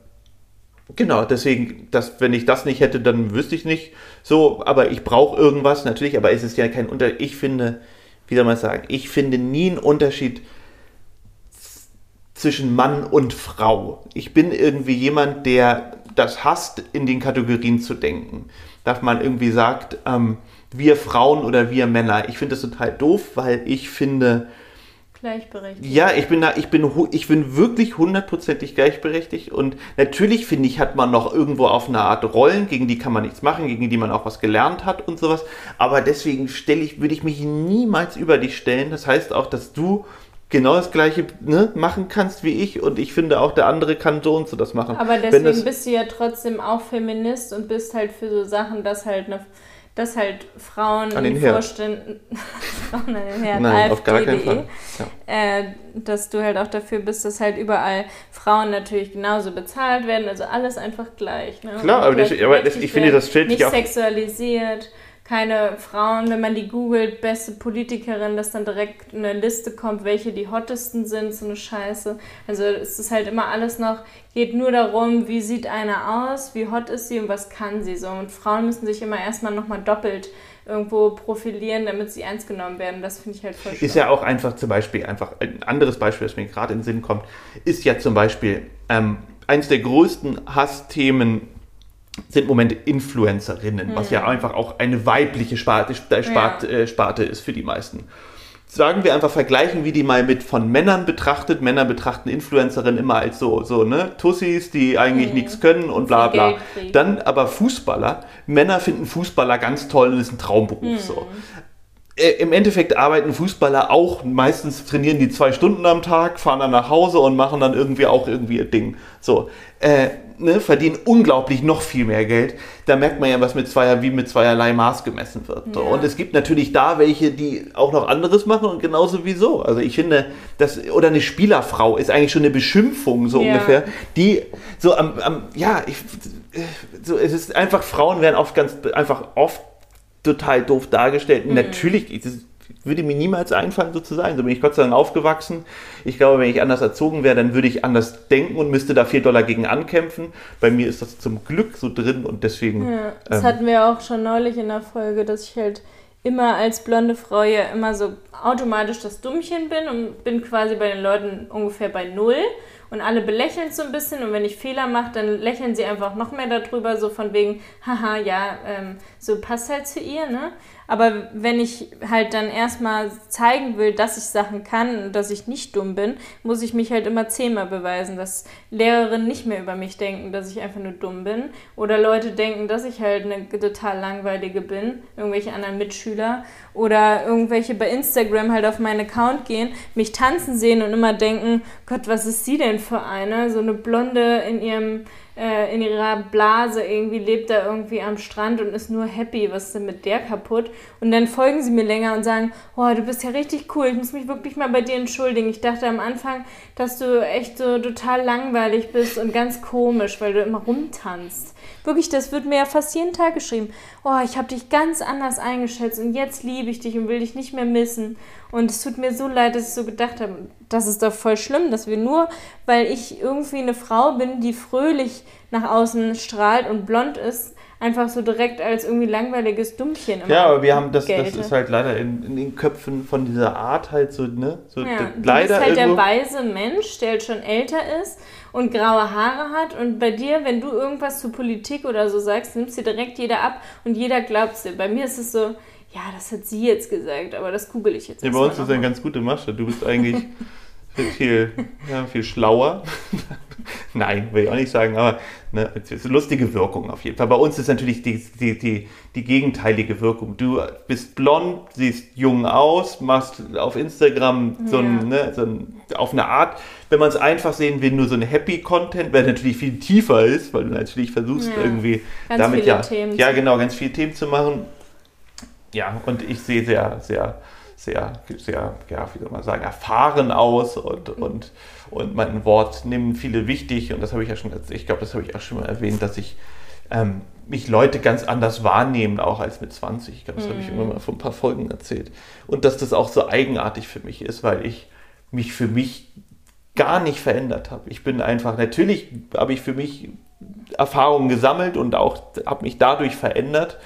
[SPEAKER 1] genau, deswegen, dass, wenn ich das nicht hätte, dann wüsste ich nicht so, aber ich brauche irgendwas natürlich, aber es ist ja kein Unterschied. Ich finde, wie soll man sagen, ich finde nie einen Unterschied zwischen Mann und Frau. Ich bin irgendwie jemand, der das hasst, in den Kategorien zu denken. Dass man irgendwie sagt, ähm, wir Frauen oder wir Männer. Ich finde das total doof, weil ich finde,
[SPEAKER 2] Gleichberechtigt.
[SPEAKER 1] ja, ich bin da, ich bin, ich bin wirklich hundertprozentig gleichberechtigt und natürlich finde ich, hat man noch irgendwo auf eine Art Rollen, gegen die kann man nichts machen, gegen die man auch was gelernt hat und sowas. Aber deswegen stelle ich, würde ich mich niemals über dich stellen. Das heißt auch, dass du genau das Gleiche ne, machen kannst wie ich und ich finde auch der andere kann so und so das machen.
[SPEAKER 2] Aber deswegen
[SPEAKER 1] das,
[SPEAKER 2] bist du ja trotzdem auch Feminist und bist halt für so Sachen, dass halt eine, dass halt Frauen
[SPEAKER 1] An den
[SPEAKER 2] in
[SPEAKER 1] Herd.
[SPEAKER 2] Vorständen, Frauen an den Herd,
[SPEAKER 1] Nein, auf gar keinen
[SPEAKER 2] AfD.de,
[SPEAKER 1] Fall. Ja.
[SPEAKER 2] Äh, dass du halt auch dafür bist, dass halt überall Frauen natürlich genauso bezahlt werden, also alles einfach gleich. Ne?
[SPEAKER 1] Klar, aber das- aber das- ich finde, das sich
[SPEAKER 2] Nicht
[SPEAKER 1] auch-
[SPEAKER 2] sexualisiert, keine Frauen, wenn man die googelt, beste Politikerin, dass dann direkt eine Liste kommt, welche die hottesten sind, so eine Scheiße. Also es ist halt immer alles noch, geht nur darum, wie sieht eine aus, wie hot ist sie und was kann sie so. Und Frauen müssen sich immer erstmal nochmal doppelt irgendwo profilieren, damit sie ernst genommen werden. Das finde ich halt voll schlimm.
[SPEAKER 1] Ist ja auch einfach zum Beispiel, einfach ein anderes Beispiel, das mir gerade in den Sinn kommt, ist ja zum Beispiel ähm, eines der größten Hassthemen sind im Moment Influencerinnen, was ja einfach auch eine weibliche Sparte, Sp- Sparte, äh, Sparte ist für die meisten. Sagen wir einfach vergleichen, wie die mal mit von Männern betrachtet. Männer betrachten Influencerinnen immer als so, so, ne, Tussis, die eigentlich nichts können und bla bla. Dann aber Fußballer. Männer finden Fußballer ganz toll und ist ein Traumberuf so äh, im Endeffekt arbeiten Fußballer auch, meistens trainieren die zwei Stunden am Tag, fahren dann nach Hause und machen dann irgendwie auch irgendwie ihr Ding. So, äh, ne, verdienen unglaublich noch viel mehr Geld. Da merkt man ja, was mit zweier, wie mit zweierlei Maß gemessen wird. So.
[SPEAKER 2] Ja.
[SPEAKER 1] Und es gibt natürlich da welche, die auch noch anderes machen und genauso wie so. Also ich finde, das, oder eine Spielerfrau ist eigentlich schon eine Beschimpfung, so
[SPEAKER 2] Ja.
[SPEAKER 1] ungefähr, die so am, am ja, ich, so, es ist einfach, Frauen werden oft ganz, einfach oft total doof dargestellt.
[SPEAKER 2] Mhm.
[SPEAKER 1] Natürlich, es würde mir niemals einfallen, so zu sein. So bin ich Gott sei Dank aufgewachsen. Ich glaube, wenn ich anders erzogen wäre, dann würde ich anders denken und müsste da viel Dollar gegen ankämpfen. Bei mir ist das zum Glück so drin und deswegen.
[SPEAKER 2] Ja, das
[SPEAKER 1] Ähm.
[SPEAKER 2] hatten wir auch schon neulich in der Folge, dass ich halt immer als blonde Frau ja immer so automatisch das Dummchen bin und bin quasi bei den Leuten ungefähr bei Null. Und alle belächeln so ein bisschen und wenn ich Fehler mache, dann lächeln sie einfach noch mehr darüber, so von wegen, haha, ja, ähm, so passt halt zu ihr, ne? Aber wenn ich halt dann erstmal zeigen will, dass ich Sachen kann und dass ich nicht dumm bin, muss ich mich halt immer zehnmal beweisen, dass Lehrerinnen nicht mehr über mich denken, dass ich einfach nur dumm bin. Oder Leute denken, dass ich halt eine total langweilige bin, irgendwelche anderen Mitschüler. Oder irgendwelche bei Instagram halt auf meinen Account gehen, mich tanzen sehen und immer denken, Gott, was ist sie denn für eine? So eine Blonde in ihrem äh, in ihrer Blase irgendwie lebt da irgendwie am Strand und ist nur happy, was ist denn mit der kaputt? Und dann folgen sie mir länger und sagen, oh, du bist ja richtig cool, ich muss mich wirklich mal bei dir entschuldigen. Ich dachte am Anfang, dass du echt so total langweilig bist und ganz komisch, weil du immer rumtanzt. Wirklich, das wird mir ja fast jeden Tag geschrieben. Oh, ich habe dich ganz anders eingeschätzt und jetzt liebe ich dich und will dich nicht mehr missen. Und es tut mir so leid, dass ich so gedacht habe, das ist doch voll schlimm, dass wir nur, weil ich irgendwie eine Frau bin, die fröhlich nach außen strahlt und blond ist, einfach so direkt als irgendwie langweiliges Dummchen immer
[SPEAKER 1] Ja, aber wir haben das, das ist halt leider in, in den Köpfen von dieser Art halt so, ne? So
[SPEAKER 2] Ja,
[SPEAKER 1] d-
[SPEAKER 2] du
[SPEAKER 1] leider
[SPEAKER 2] bist halt der weise Mensch, der halt schon älter ist und graue Haare hat. Und bei dir, wenn du irgendwas zu Politik oder so sagst, nimmst dir direkt jeder ab und jeder glaubt dir. Bei mir ist es so, ja, das hat sie jetzt gesagt, aber das google ich jetzt
[SPEAKER 1] Ja, bei uns ist eine ganz gute Masche. Du bist eigentlich viel, ja, viel schlauer. Nein, will ich auch nicht sagen, aber ne, es ist eine lustige Wirkung auf jeden Fall. Bei uns ist natürlich die, die, die, die gegenteilige Wirkung. Du bist blond, siehst jung aus, machst auf Instagram so, ein, ne, so ein, auf eine Art, wenn man es einfach sehen will, nur so ein Happy-Content, weil natürlich viel tiefer ist, weil du natürlich versuchst
[SPEAKER 2] Ja.
[SPEAKER 1] irgendwie
[SPEAKER 2] Ganz
[SPEAKER 1] damit ja,
[SPEAKER 2] Themen
[SPEAKER 1] ja genau, ganz viele Themen zu machen. Ja, und ich sehe sehr, sehr, sehr, sehr, ja, wie soll man sagen, erfahren aus und, und, und mein Wort nehmen viele wichtig und das habe ich ja schon, ich glaube, das habe ich auch schon mal erwähnt, dass ich ähm, mich Leute ganz anders wahrnehmen, auch als mit 20. Ich glaube, das habe ich irgendwann mal vor ein paar Folgen erzählt. Und dass das auch so eigenartig für mich ist, weil ich mich für mich gar nicht verändert habe. Ich bin einfach, natürlich habe ich für mich Erfahrungen gesammelt und auch habe mich dadurch verändert,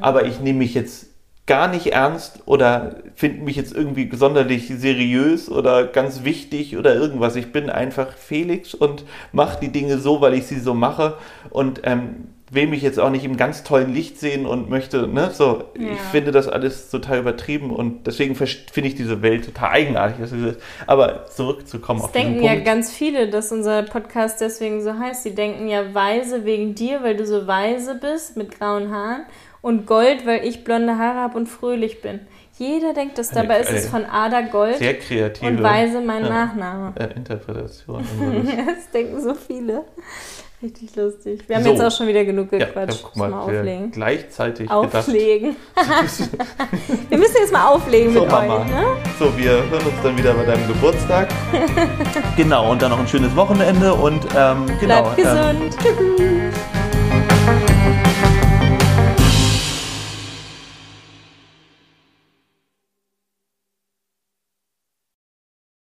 [SPEAKER 1] aber ich nehme mich jetzt gar nicht ernst oder finde mich jetzt irgendwie sonderlich seriös oder ganz wichtig oder irgendwas. Ich bin einfach Felix und mache die Dinge so, weil ich sie so mache und ähm, will mich jetzt auch nicht im ganz tollen Licht sehen und möchte, ne, so,
[SPEAKER 2] Ja.
[SPEAKER 1] ich finde das alles total übertrieben und deswegen finde ich diese Welt total eigenartig. sie Aber zurückzukommen
[SPEAKER 2] Das
[SPEAKER 1] auf
[SPEAKER 2] denken ja
[SPEAKER 1] Punkt.
[SPEAKER 2] ganz viele, dass unser Podcast deswegen so heißt. Die denken ja weise wegen dir, weil du so weise bist mit grauen Haaren und Gold, weil ich blonde Haare habe und fröhlich bin. Jeder denkt das, dabei ist es von Ada Gold
[SPEAKER 1] Sehr kreative
[SPEAKER 2] und weise mein
[SPEAKER 1] ja.
[SPEAKER 2] Nachname.
[SPEAKER 1] äh, Interpretation. Das-
[SPEAKER 2] denken so viele. Richtig lustig. Wir haben
[SPEAKER 1] So.
[SPEAKER 2] jetzt auch schon wieder genug
[SPEAKER 1] ja,
[SPEAKER 2] gequatscht.
[SPEAKER 1] guck
[SPEAKER 2] Muss
[SPEAKER 1] mal,
[SPEAKER 2] mal
[SPEAKER 1] wir
[SPEAKER 2] auflegen.
[SPEAKER 1] gleichzeitig.
[SPEAKER 2] Auflegen. wir müssen jetzt mal auflegen
[SPEAKER 1] So,
[SPEAKER 2] mit
[SPEAKER 1] Mama.
[SPEAKER 2] euch, ne?
[SPEAKER 1] So, wir hören uns dann wieder bei deinem Geburtstag. genau, und dann noch ein schönes Wochenende und ähm, genau.
[SPEAKER 2] Bleibt
[SPEAKER 1] ähm,
[SPEAKER 2] gesund. Tschüss.